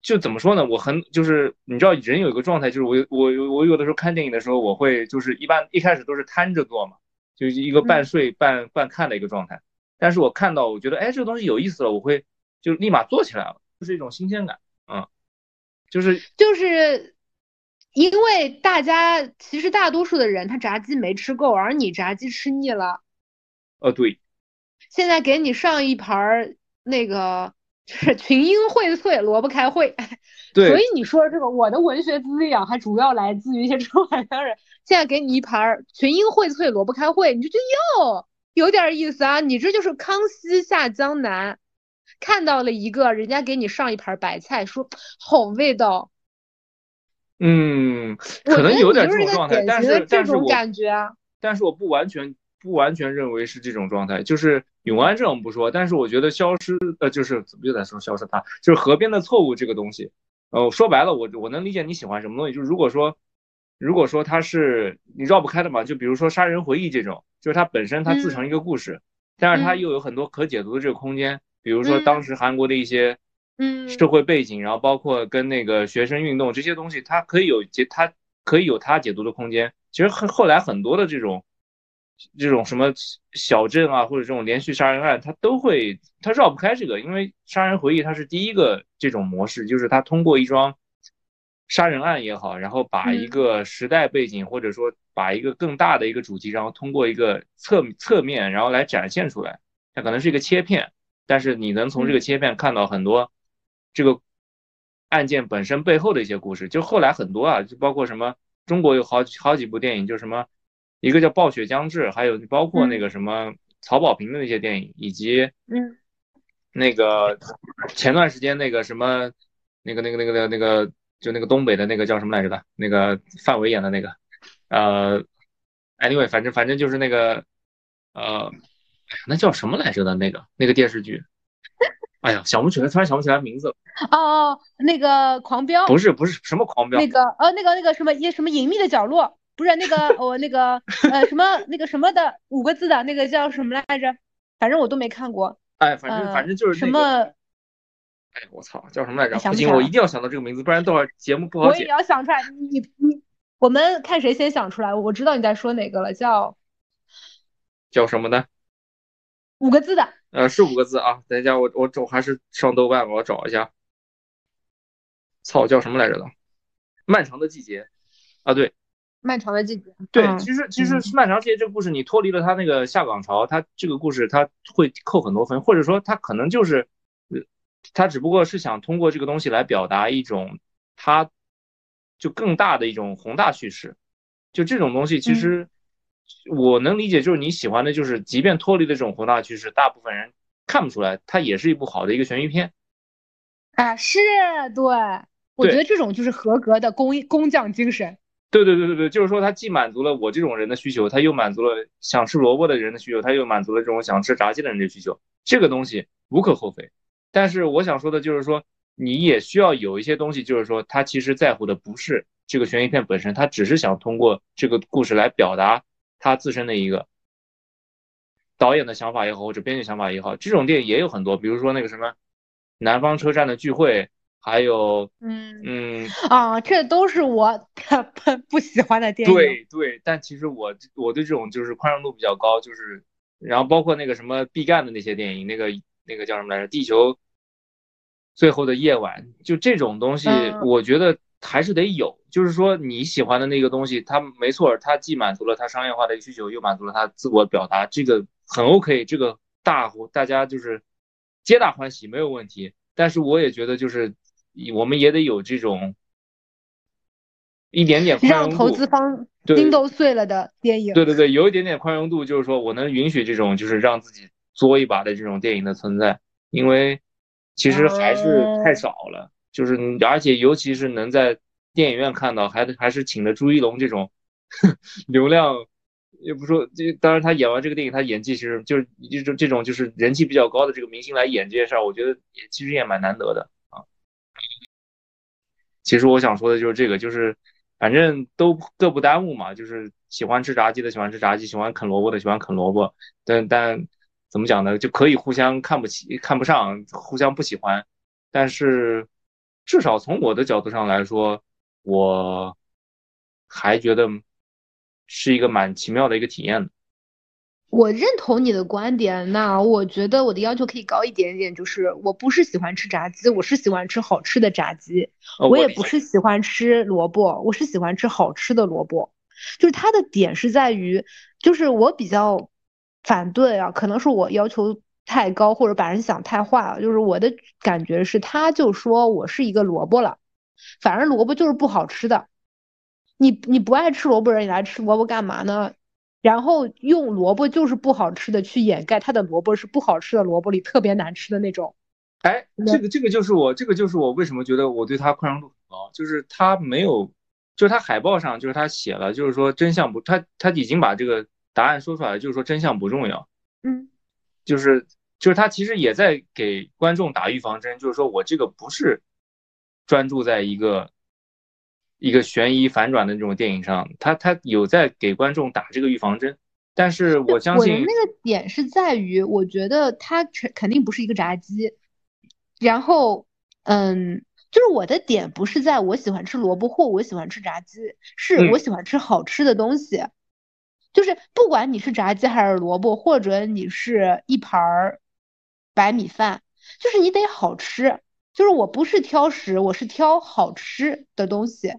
Speaker 3: 就怎么说呢？我很就是你知道，人有一个状态，就是我我我有的时候看电影的时候，我会就是一般一开始都是瘫着坐嘛，就是一个半睡半半看的一个状态。但是我看到我觉得哎这个东西有意思了，我会就立马坐起来了，就是一种新鲜感，嗯，就是
Speaker 2: 就是因为大家其实大多数的人他炸鸡没吃够，而你炸鸡吃腻了，
Speaker 3: 呃对。
Speaker 2: 现在给你上一盘儿那个就是群英荟萃，萝卜开会。
Speaker 3: 对，
Speaker 2: 所以你说这个我的文学滋养还主要来自于一些春晚上人。现在给你一盘儿群英荟萃，萝卜开会，你就觉得哟有点意思啊。你这就是康熙下江南，看到了一个人家给你上一盘白菜，说好味道。
Speaker 3: 嗯，可能有点
Speaker 2: 这
Speaker 3: 种状态，但是但是我
Speaker 2: 感觉啊，
Speaker 3: 但是我不完全。不完全认为是这种状态，就是永安这种不说，但是我觉得消失呃，就是怎么又在说消失它，就是河边的错误这个东西，呃，说白了，我我能理解你喜欢什么东西，就是如果说如果说它是你绕不开的嘛，就比如说杀人回忆这种，就是它本身它自成一个故事，但是它又有很多可解读的这个空间，比如说当时韩国的一些
Speaker 2: 嗯
Speaker 3: 社会背景，然后包括跟那个学生运动这些东西，它可以有解，它可以有它解读的空间。其实后后来很多的这种。这种什么小镇啊，或者这种连续杀人案，它都会，它绕不开这个，因为杀人回忆它是第一个这种模式，就是它通过一桩杀人案也好，然后把一个时代背景，或者说把一个更大的一个主题，然后通过一个侧侧面，然后来展现出来。它可能是一个切片，但是你能从这个切片看到很多这个案件本身背后的一些故事。就后来很多啊，就包括什么中国有好好几部电影，就什么。一个叫《暴雪将至》，还有包括那个什么曹保平的那些电影，以及
Speaker 2: 嗯，
Speaker 3: 那个前段时间那个什么那个那个那个那个就那个东北的那个叫什么来着的，那个范伟演的那个，呃，anyway，反正反正就是那个呃，那叫什么来着的那个那个电视剧，哎呀，想不起来，突然想不起来名字了。
Speaker 2: 哦哦，那个狂飙
Speaker 3: 不是不是什么狂飙，
Speaker 2: 那个呃那个那个什么一什么隐秘的角落。不是那个我那个呃什么那个什么的五个字的那个叫什么来着？反正我都没看过。
Speaker 3: 哎，反正反正就是
Speaker 2: 什么？
Speaker 3: 哎，我操，叫什么来着？不行，我一定要想到这个名字，不然等会儿节目不好
Speaker 2: 剪。我也要想出来。你你，我们看谁先想出来。我知道你在说哪个了，叫
Speaker 3: 叫什么的？
Speaker 2: 五个字的。
Speaker 3: 呃，是五个字啊。等一下，我我找还是上豆瓣，我找一下。操，叫什么来着的？漫长的季节啊，对。
Speaker 2: 漫长的季节，
Speaker 3: 对，其实其实漫长季节这个故事，你脱离了他那个下岗潮，他这个故事他会扣很多分，或者说他可能就是，他只不过是想通过这个东西来表达一种，他就更大的一种宏大叙事，就这种东西其实我能理解，就是你喜欢的，就是即便脱离了这种宏大趋势，大部分人看不出来，它也是一部好的一个悬疑片。
Speaker 2: 啊，是对，我觉得这种就是合格的工工匠精神。
Speaker 3: 对对对对对，就是说它既满足了我这种人的需求，它又满足了想吃萝卜的人的需求，它又满足了这种想吃炸鸡的人的需求，这个东西无可厚非。但是我想说的就是说，你也需要有一些东西，就是说他其实在乎的不是这个悬疑片本身，他只是想通过这个故事来表达他自身的一个导演的想法也好，或者编剧想法也好，这种电影也有很多，比如说那个什么南方车站的聚会。还有，嗯嗯
Speaker 2: 啊，这都是我不不喜欢的电影。
Speaker 3: 对对，但其实我我对这种就是宽容度比较高，就是然后包括那个什么毕赣的那些电影，那个那个叫什么来着，《地球最后的夜晚》，就这种东西，我觉得还是得有。就是说你喜欢的那个东西，它没错，它既满足了它商业化的需求，又满足了它自我表达，这个很 OK，这个大大家就是皆大欢喜，没有问题。但是我也觉得就是。我们也得有这种一点点
Speaker 2: 让投资方心都碎了的电影。
Speaker 3: 对对对，有一点点宽容度，就是说我能允许这种就是让自己作一把的这种电影的存在，因为其实还是太少了。就是而且尤其是能在电影院看到，还还是请的朱一龙这种 流量，也不说这当然他演完这个电影，他演技其实就是这种这种就是人气比较高的这个明星来演这件事儿，我觉得也其实也蛮难得的啊。其实我想说的就是这个，就是反正都各不耽误嘛。就是喜欢吃炸鸡的喜欢吃炸鸡，喜欢啃萝卜的喜欢啃萝卜。但但怎么讲呢？就可以互相看不起、看不上，互相不喜欢。但是至少从我的角度上来说，我还觉得是一个蛮奇妙的一个体验的。
Speaker 2: 我认同你的观点，那我觉得我的要求可以高一点点，就是我不是喜欢吃炸鸡，我是喜欢吃好吃的炸鸡。我也不是喜欢吃萝卜，我是喜欢吃好吃的萝卜。就是它的点是在于，就是我比较反对啊，可能是我要求太高，或者把人想太坏了。就是我的感觉是，他就说我是一个萝卜了，反正萝卜就是不好吃的。你你不爱吃萝卜人，你来吃萝卜干嘛呢？然后用萝卜就是不好吃的去掩盖它的萝卜是不好吃的萝卜里特别难吃的那种。
Speaker 3: 哎，这个这个就是我这个就是我为什么觉得我对他宽容度很高，就是他没有，就是他海报上就是他写了，就是说真相不，他他已经把这个答案说出来了，就是说真相不重要。
Speaker 2: 嗯，
Speaker 3: 就是就是他其实也在给观众打预防针，就是说我这个不是专注在一个。一个悬疑反转的这种电影上，他他有在给观众打这个预防针，但是我相信
Speaker 2: 我的那个点是在于，我觉得它肯肯定不是一个炸鸡，然后嗯，就是我的点不是在我喜欢吃萝卜或我喜欢吃炸鸡，是我喜欢吃好吃的东西，就是不管你是炸鸡还是萝卜，或者你是一盘儿白米饭，就是你得好吃，就是我不是挑食，我是挑好吃的东西。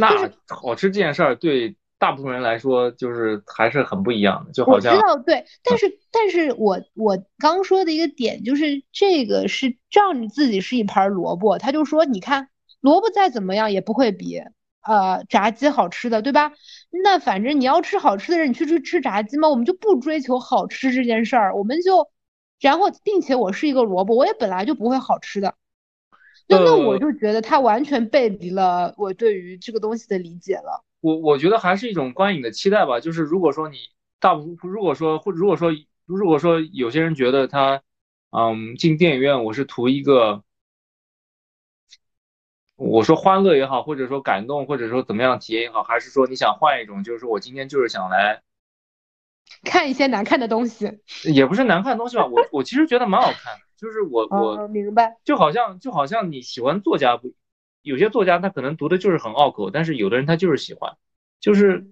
Speaker 3: 那好吃这件事儿对大部分人来说就是还是很不一样的，就好像
Speaker 2: 我知道对，但是但是我我刚说的一个点就是这个是仗着自己是一盘萝卜，他就说你看萝卜再怎么样也不会比呃炸鸡好吃的，对吧？那反正你要吃好吃的人，你去吃吃炸鸡嘛，我们就不追求好吃这件事儿，我们就然后并且我是一个萝卜，我也本来就不会好吃的。那那我就觉得他完全背离了我对于这个东西的理解了。
Speaker 3: 我我觉得还是一种观影的期待吧。就是如果说你大部如果说或如果说如果说有些人觉得他，嗯，进电影院我是图一个，我说欢乐也好，或者说感动，或者说怎么样体验也好，还是说你想换一种，就是说我今天就是想来
Speaker 2: 看一些难看的东西，
Speaker 3: 也不是难看的东西吧。我 我其实觉得蛮好看的。就是我我
Speaker 2: 明白，
Speaker 3: 就好像就好像你喜欢作家不，有些作家他可能读的就是很拗口，但是有的人他就是喜欢，就是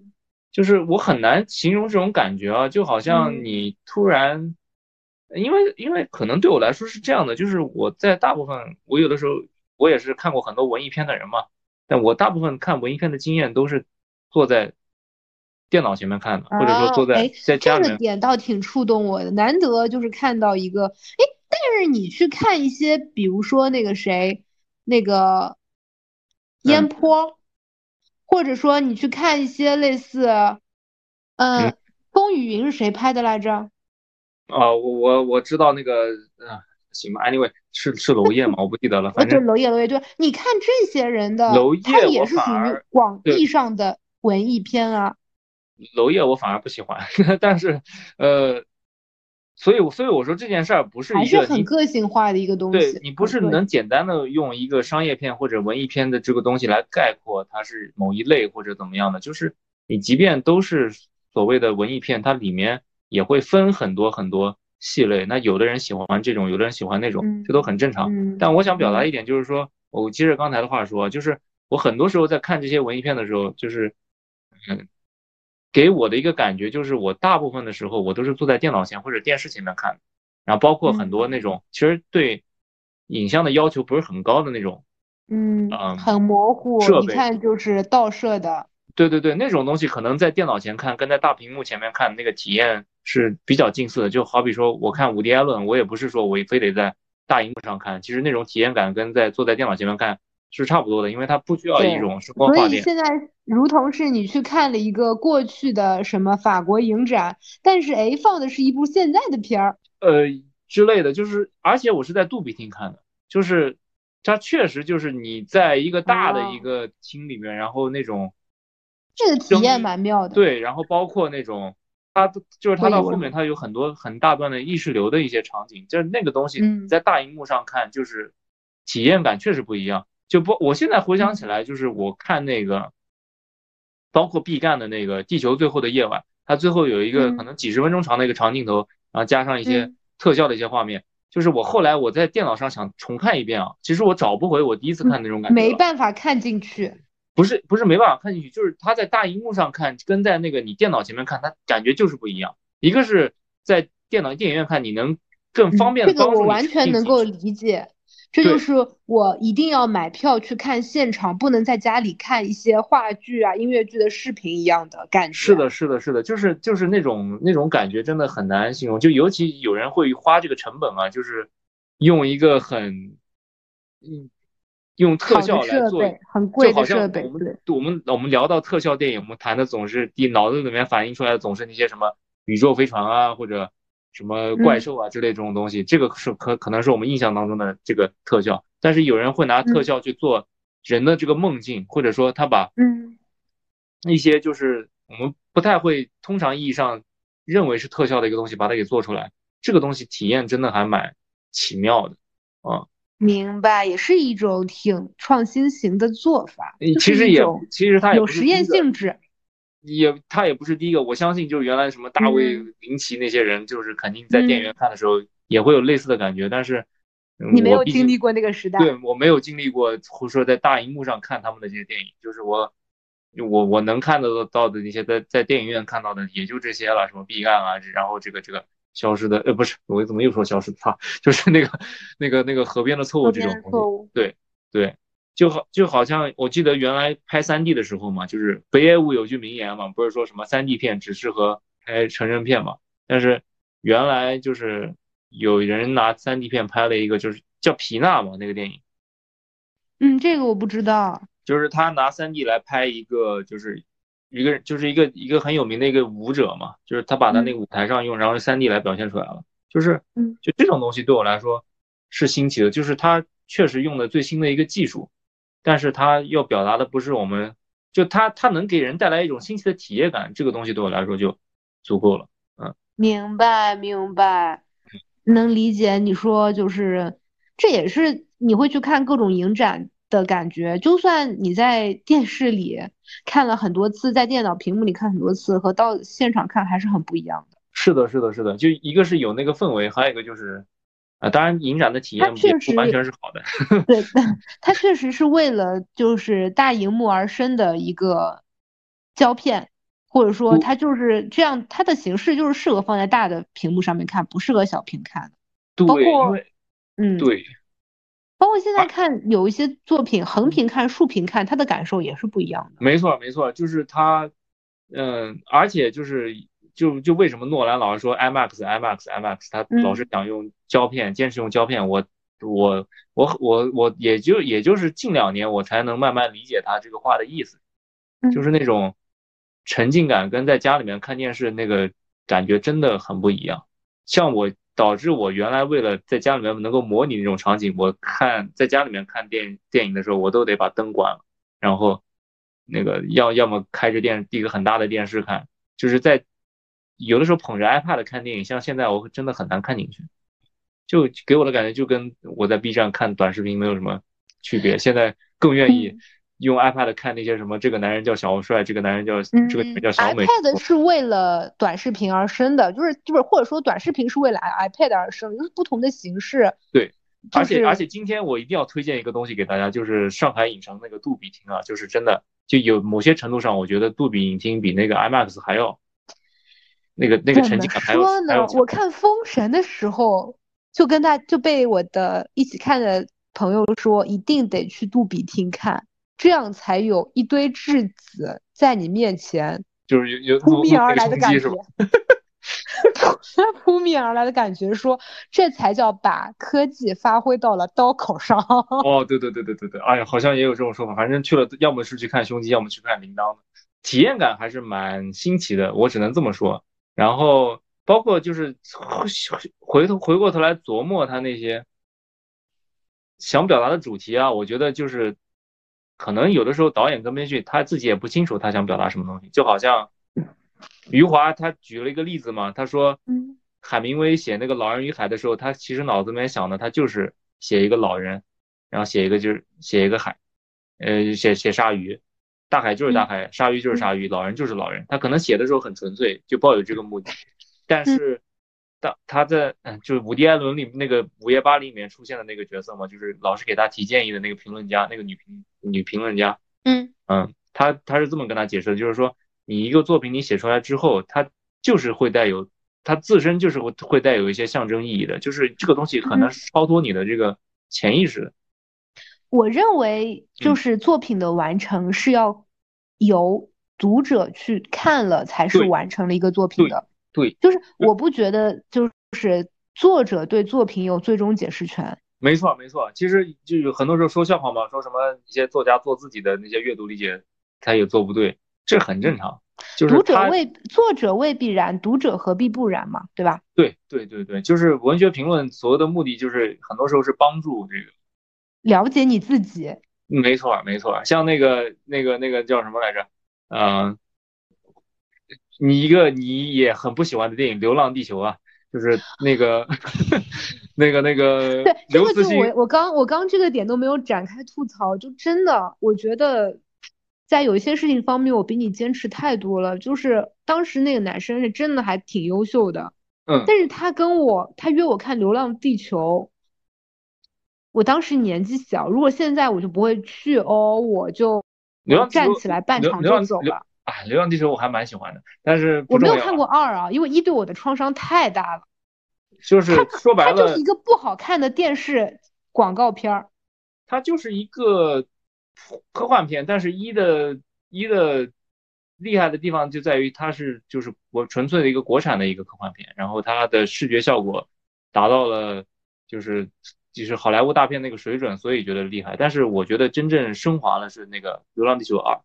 Speaker 3: 就是我很难形容这种感觉啊，就好像你突然，因为因为可能对我来说是这样的，就是我在大部分我有的时候我也是看过很多文艺片的人嘛，但我大部分看文艺片的经验都是坐在电脑前面看的，或者说坐在在家里。
Speaker 2: 这个点倒挺触动我的，难得就是看到一个哎。但是你去看一些，比如说那个谁，那个烟坡，或者说你去看一些类似嗯，《风雨云》是谁拍的来着？
Speaker 3: 啊，我我我知道那个，啊，行吧，anyway，是是娄烨吗？我不记得了，反正
Speaker 2: 娄烨，娄烨，对，你看这些人的，
Speaker 3: 娄烨，
Speaker 2: 他也是属于广义上的文艺片啊。
Speaker 3: 娄烨我反而不喜欢，但是，呃，所以所以我说这件事儿不是
Speaker 2: 还是很个性化的一个东
Speaker 3: 西，对你不是能简单的用一个商业片或者文艺片的这个东西来概括它是某一类或者怎么样的，就是你即便都是所谓的文艺片，它里面。也会分很多很多系类，那有的人喜欢这种，有的人喜欢那种，这都很正常。但我想表达一点，就是说，我接着刚才的话说，就是我很多时候在看这些文艺片的时候，就是，嗯，给我的一个感觉就是，我大部分的时候我都是坐在电脑前或者电视前面看，然后包括很多那种其实对影像的要求不是很高的那种，
Speaker 2: 嗯，很模糊，一看就是倒摄的。
Speaker 3: 对对对，那种东西可能在电脑前看，跟在大屏幕前面看那个体验。是比较近似的，就好比说，我看《伍迪·艾伦》，我也不是说我非得在大荧幕上看，其实那种体验感跟在坐在电脑前面看是差不多的，因为它不需要一种声光
Speaker 2: 画电。所以现在如同是你去看了一个过去的什么法国影展，但是哎，放的是一部现在的片儿，
Speaker 3: 呃之类的，就是而且我是在杜比厅看的，就是它确实就是你在一个大的一个厅里面，然后那种
Speaker 2: 这个体验蛮妙的。
Speaker 3: 对，然后包括那种。它就是它到后面，它有很多很大段的意识流的一些场景，就是那个东西在大荧幕上看，就是体验感确实不一样。就不，我现在回想起来，就是我看那个，包括毕赣的那个《地球最后的夜晚》，它最后有一个可能几十分钟长的一个长镜头，然后加上一些特效的一些画面，就是我后来我在电脑上想重看一遍啊，其实我找不回我第一次看那种感觉，
Speaker 2: 没办法看进去。
Speaker 3: 不是不是没办法看进去，就是他在大荧幕上看，跟在那个你电脑前面看，他感觉就是不一样。一个是在电脑电影院看，你能更方便。
Speaker 2: 这个我完全能够理解，这就是我一定要买票去看现场，不能在家里看一些话剧啊、音乐剧的视频一样的感觉。
Speaker 3: 是的，是的，是的，就是就是那种那种感觉，真的很难形容。就尤其有人会花这个成本啊，就是用一个很嗯。用特效来做，
Speaker 2: 很贵
Speaker 3: 的设备。我们我们我们聊到特效电影，我们谈的总是第脑子里面反映出来的总是那些什么宇宙飞船啊，或者什么怪兽啊之类这种东西。这个是可可能是我们印象当中的这个特效，但是有人会拿特效去做人的这个梦境，或者说他把
Speaker 2: 嗯
Speaker 3: 一些就是我们不太会通常意义上认为是特效的一个东西，把它给做出来。这个东西体验真的还蛮奇妙的啊。
Speaker 2: 明白，也是一种挺创新型的做法。
Speaker 3: 其实也，其实它
Speaker 2: 有实验性质。
Speaker 3: 也，它也不是第一个。我相信，就是原来什么大卫林奇那些人，就是肯定在电影院看的时候也会有类似的感觉。但是
Speaker 2: 你没有经历过那个时代。
Speaker 3: 对我没有经历过，或者说在大荧幕上看他们的这些电影，就是我，我我能看得到的那些，在在电影院看到的也就这些了，什么毕赣啊，然后这个这个。消失的呃不是我怎么又说消失的？他就是那个那个那个河边的错误这种东西对对就好就好像我记得原来拍三 D 的时候嘛，就是北野武有句名言嘛，不是说什么三 D 片只适合拍成人片嘛，但是原来就是有人拿三 D 片拍了一个就是叫皮娜嘛那个电影，
Speaker 2: 嗯这个我不知道，
Speaker 3: 就是他拿三 D 来拍一个就是。一个就是一个一个很有名的一个舞者嘛，就是他把他那个舞台上用，然后三 D 来表现出来了，就是，
Speaker 2: 嗯，
Speaker 3: 就这种东西对我来说是新奇的，就是他确实用的最新的一个技术，但是他要表达的不是我们，就他他能给人带来一种新奇的体验感，这个东西对我来说就足够了，嗯，
Speaker 2: 明白明白，能理解你说就是，这也是你会去看各种影展。的感觉，就算你在电视里看了很多次，在电脑屏幕里看很多次，和到现场看还是很不一样的。
Speaker 3: 是的，是的，是的，就一个是有那个氛围，还有一个就是，啊，当然影展的体验
Speaker 2: 也
Speaker 3: 不完全是好的。
Speaker 2: 对，它确实是为了就是大荧幕而生的一个胶片，或者说它就是这样，它的形式就是适合放在大的屏幕上面看，不适合小屏看
Speaker 3: 的。
Speaker 2: 包括，嗯，
Speaker 3: 对。
Speaker 2: 包括现在看有一些作品，横屏看、竖屏看，他的感受也是不一样的。
Speaker 3: 没错，没错，就是他，嗯，而且就是就就为什么诺兰老是说 IMAX、IMAX、IMAX，他老是想用胶片，坚持用胶片。我我我我我也就也就是近两年我才能慢慢理解他这个话的意思，就是那种沉浸感跟在家里面看电视那个感觉真的很不一样。像我导致我原来为了在家里面能够模拟那种场景，我看在家里面看电电影的时候，我都得把灯关了，然后那个要要么开着电一个很大的电视看，就是在有的时候捧着 iPad 看电影，像现在我真的很难看进去，就给我的感觉就跟我在 B 站看短视频没有什么区别。现在更愿意。用 iPad 看那些什么，这个男人叫小帅，这个男人叫这个女人叫小美。
Speaker 2: iPad 是为了短视频而生的，就是就是或者说短视频是为了 iPad 而生，就是不同的形式。
Speaker 3: 对，而且而且今天我一定要推荐一个东西给大家，就是上海影城那个杜比厅啊，就是真的就有某些程度上，我觉得杜比影厅比那个 IMAX 还要那个那个沉浸感还要还要
Speaker 2: 我看封神的时候，就跟他就被我的一起看的朋友说，一定得去杜比厅看。这样才有一堆质子在你面前，
Speaker 3: 就是有有
Speaker 2: 扑面而来的感觉，扑面而来的感觉，说这才叫把科技发挥到了刀口上。
Speaker 3: 哦，对对对对对对，哎呀，好像也有这种说法，反正去了，要么是去看胸肌，要么去看铃铛的，体验感还是蛮新奇的，我只能这么说。然后包括就是回头回过头来琢磨他那些想表达的主题啊，我觉得就是。可能有的时候导演跟编剧他自己也不清楚他想表达什么东西，就好像余华他举了一个例子嘛，他说，海明威写那个《老人与海》的时候，他其实脑子里面想的他就是写一个老人，然后写一个就是写一个海，呃，写写鲨鱼，大海就是大海，鲨鱼就是鲨鱼，老人就是老人，他可能写的时候很纯粹，就抱有这个目的，但是。当他在嗯，就是伍迪·艾伦里那个《午夜巴黎》里面出现的那个角色嘛，就是老是给他提建议的那个评论家，那个女评女评论家。
Speaker 2: 嗯
Speaker 3: 嗯，他他是这么跟他解释的，就是说你一个作品你写出来之后，它就是会带有，它自身就是会会带有一些象征意义的，就是这个东西可能是超脱你的这个潜意识的。
Speaker 2: 我认为就是作品的完成是要由读者去看了才是完成了一个作品的。
Speaker 3: 对，
Speaker 2: 就是我不觉得，就是作者对作品有最终解释权。
Speaker 3: 没错，没错。其实就有很多时候说笑话嘛，说什么一些作家做自己的那些阅读理解，他也做不对，这很正常。就是
Speaker 2: 读者未作者未必然，读者何必不然嘛，对吧？
Speaker 3: 对，对，对，对，就是文学评论所有的目的就是很多时候是帮助这个
Speaker 2: 了解你自己。
Speaker 3: 没错，没错。像那个那个那个叫什么来着？嗯。你一个你也很不喜欢的电影《流浪地球》啊，就是那个 那个那个
Speaker 2: 对，这个就我我刚我刚这个点都没有展开吐槽，就真的我觉得在有一些事情方面我比你坚持太多了。就是当时那个男生是真的还挺优秀的，
Speaker 3: 嗯，
Speaker 2: 但是他跟我他约我看《流浪地球》，我当时年纪小，如果现在我就不会去哦，我就站起来半场就走了。
Speaker 3: 啊，流浪地球我还蛮喜欢的，但是
Speaker 2: 我没有看过二啊，因为一对我的创伤太大了。
Speaker 3: 就是说白了，
Speaker 2: 它就是一个不好看的电视广告片儿。
Speaker 3: 它就是一个科幻片，但是一的一的厉害的地方就在于它是就是国纯粹的一个国产的一个科幻片，然后它的视觉效果达到了就是就是好莱坞大片那个水准，所以觉得厉害。但是我觉得真正升华了是那个《流浪地球二》。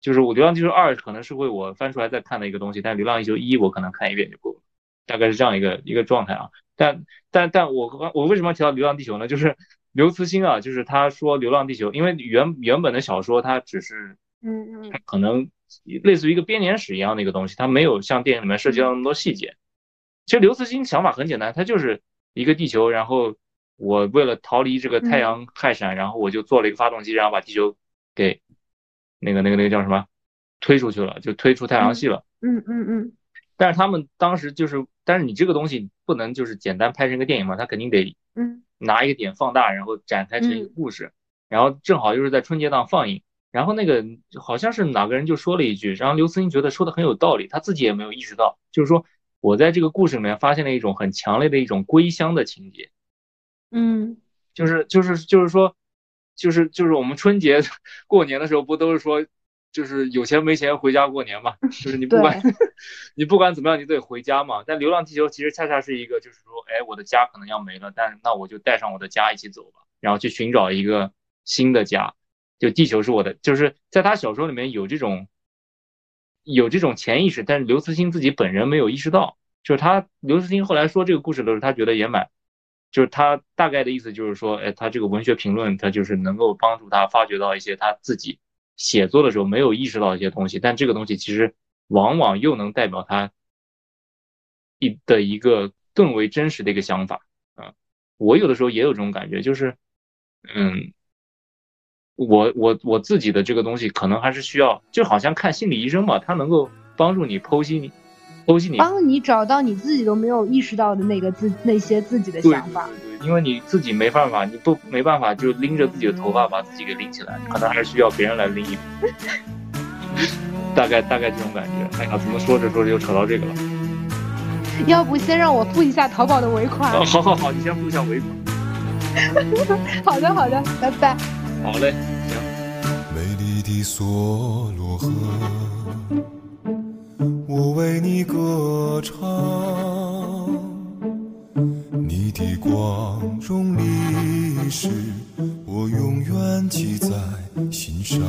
Speaker 3: 就是我《流浪地球二》可能是会我翻出来再看的一个东西，但《流浪地球一》我可能看一遍就够了，大概是这样一个一个状态啊。但但但我我为什么要提到《流浪地球》呢？就是刘慈欣啊，就是他说《流浪地球》，因为原原本的小说它只是，
Speaker 2: 嗯嗯，
Speaker 3: 它可能类似于一个编年史一样的一个东西，它没有像电影里面涉及到那么多细节。其实刘慈欣想法很简单，他就是一个地球，然后我为了逃离这个太阳氦闪，然后我就做了一个发动机，然后把地球给。那个、那个、那个叫什么？推出去了，就推出太阳系了。
Speaker 2: 嗯嗯嗯。
Speaker 3: 但是他们当时就是，但是你这个东西不能就是简单拍成一个电影嘛，他肯定得
Speaker 2: 嗯
Speaker 3: 拿一个点放大，然后展开成一个故事，然后正好又是在春节档放映。然后那个好像是哪个人就说了一句，然后刘慈欣觉得说的很有道理，他自己也没有意识到，就是说我在这个故事里面发现了一种很强烈的一种归乡的情节。
Speaker 2: 嗯，
Speaker 3: 就是就是就是说。就是就是我们春节 过年的时候，不都是说，就是有钱没钱回家过年嘛？就是你不管 你不管怎么样，你都得回家嘛。但《流浪地球》其实恰恰是一个，就是说，哎，我的家可能要没了，但是那我就带上我的家一起走吧，然后去寻找一个新的家。就地球是我的，就是在他小说里面有这种有这种潜意识，但是刘慈欣自己本人没有意识到。就是他刘慈欣后来说这个故事的时候，他觉得也蛮，就是他大概的意思就是说，哎，他这个文学评论，他就是能够帮助他发掘到一些他自己写作的时候没有意识到一些东西，但这个东西其实往往又能代表他一的一个更为真实的一个想法啊。我有的时候也有这种感觉，就是，嗯。我我我自己的这个东西可能还是需要，就好像看心理医生吧，他能够帮助你剖析你，剖析你，
Speaker 2: 帮你找到你自己都没有意识到的那个自那些自己的想法。
Speaker 3: 对对，因为你自己没办法，你不没办法就拎着自己的头发把自己给拎起来，可能还是需要别人来拎一把。大概大概这种感觉。哎呀，怎么说着说着又扯到这个了？
Speaker 2: 要不先让我付一下淘宝的尾款？
Speaker 3: 好好好，你先付一下尾款。
Speaker 2: 好的好的，拜拜。
Speaker 3: 好嘞，行。
Speaker 4: 美丽的梭罗河，我为你歌唱，你的光荣历史，我永远记在心上。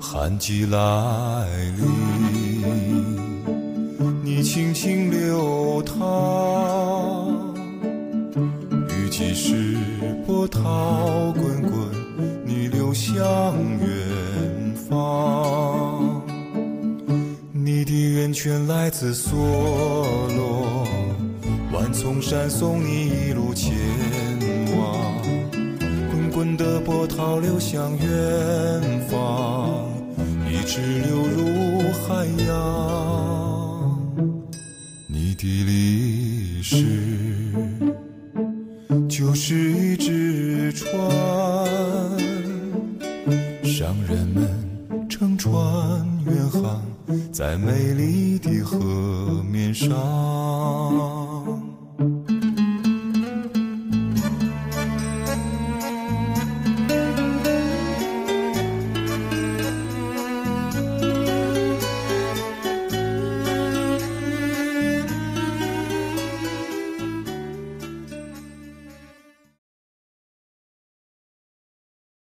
Speaker 4: 寒季来临，你轻轻流淌。雨季时波涛滚滚，你流向远方。你的源泉来自梭罗，万重山送你一路前往。滚滚的波涛流向远方，一直流入海洋。你的历史。就是一只船，商人们乘船远航在美丽的河面上。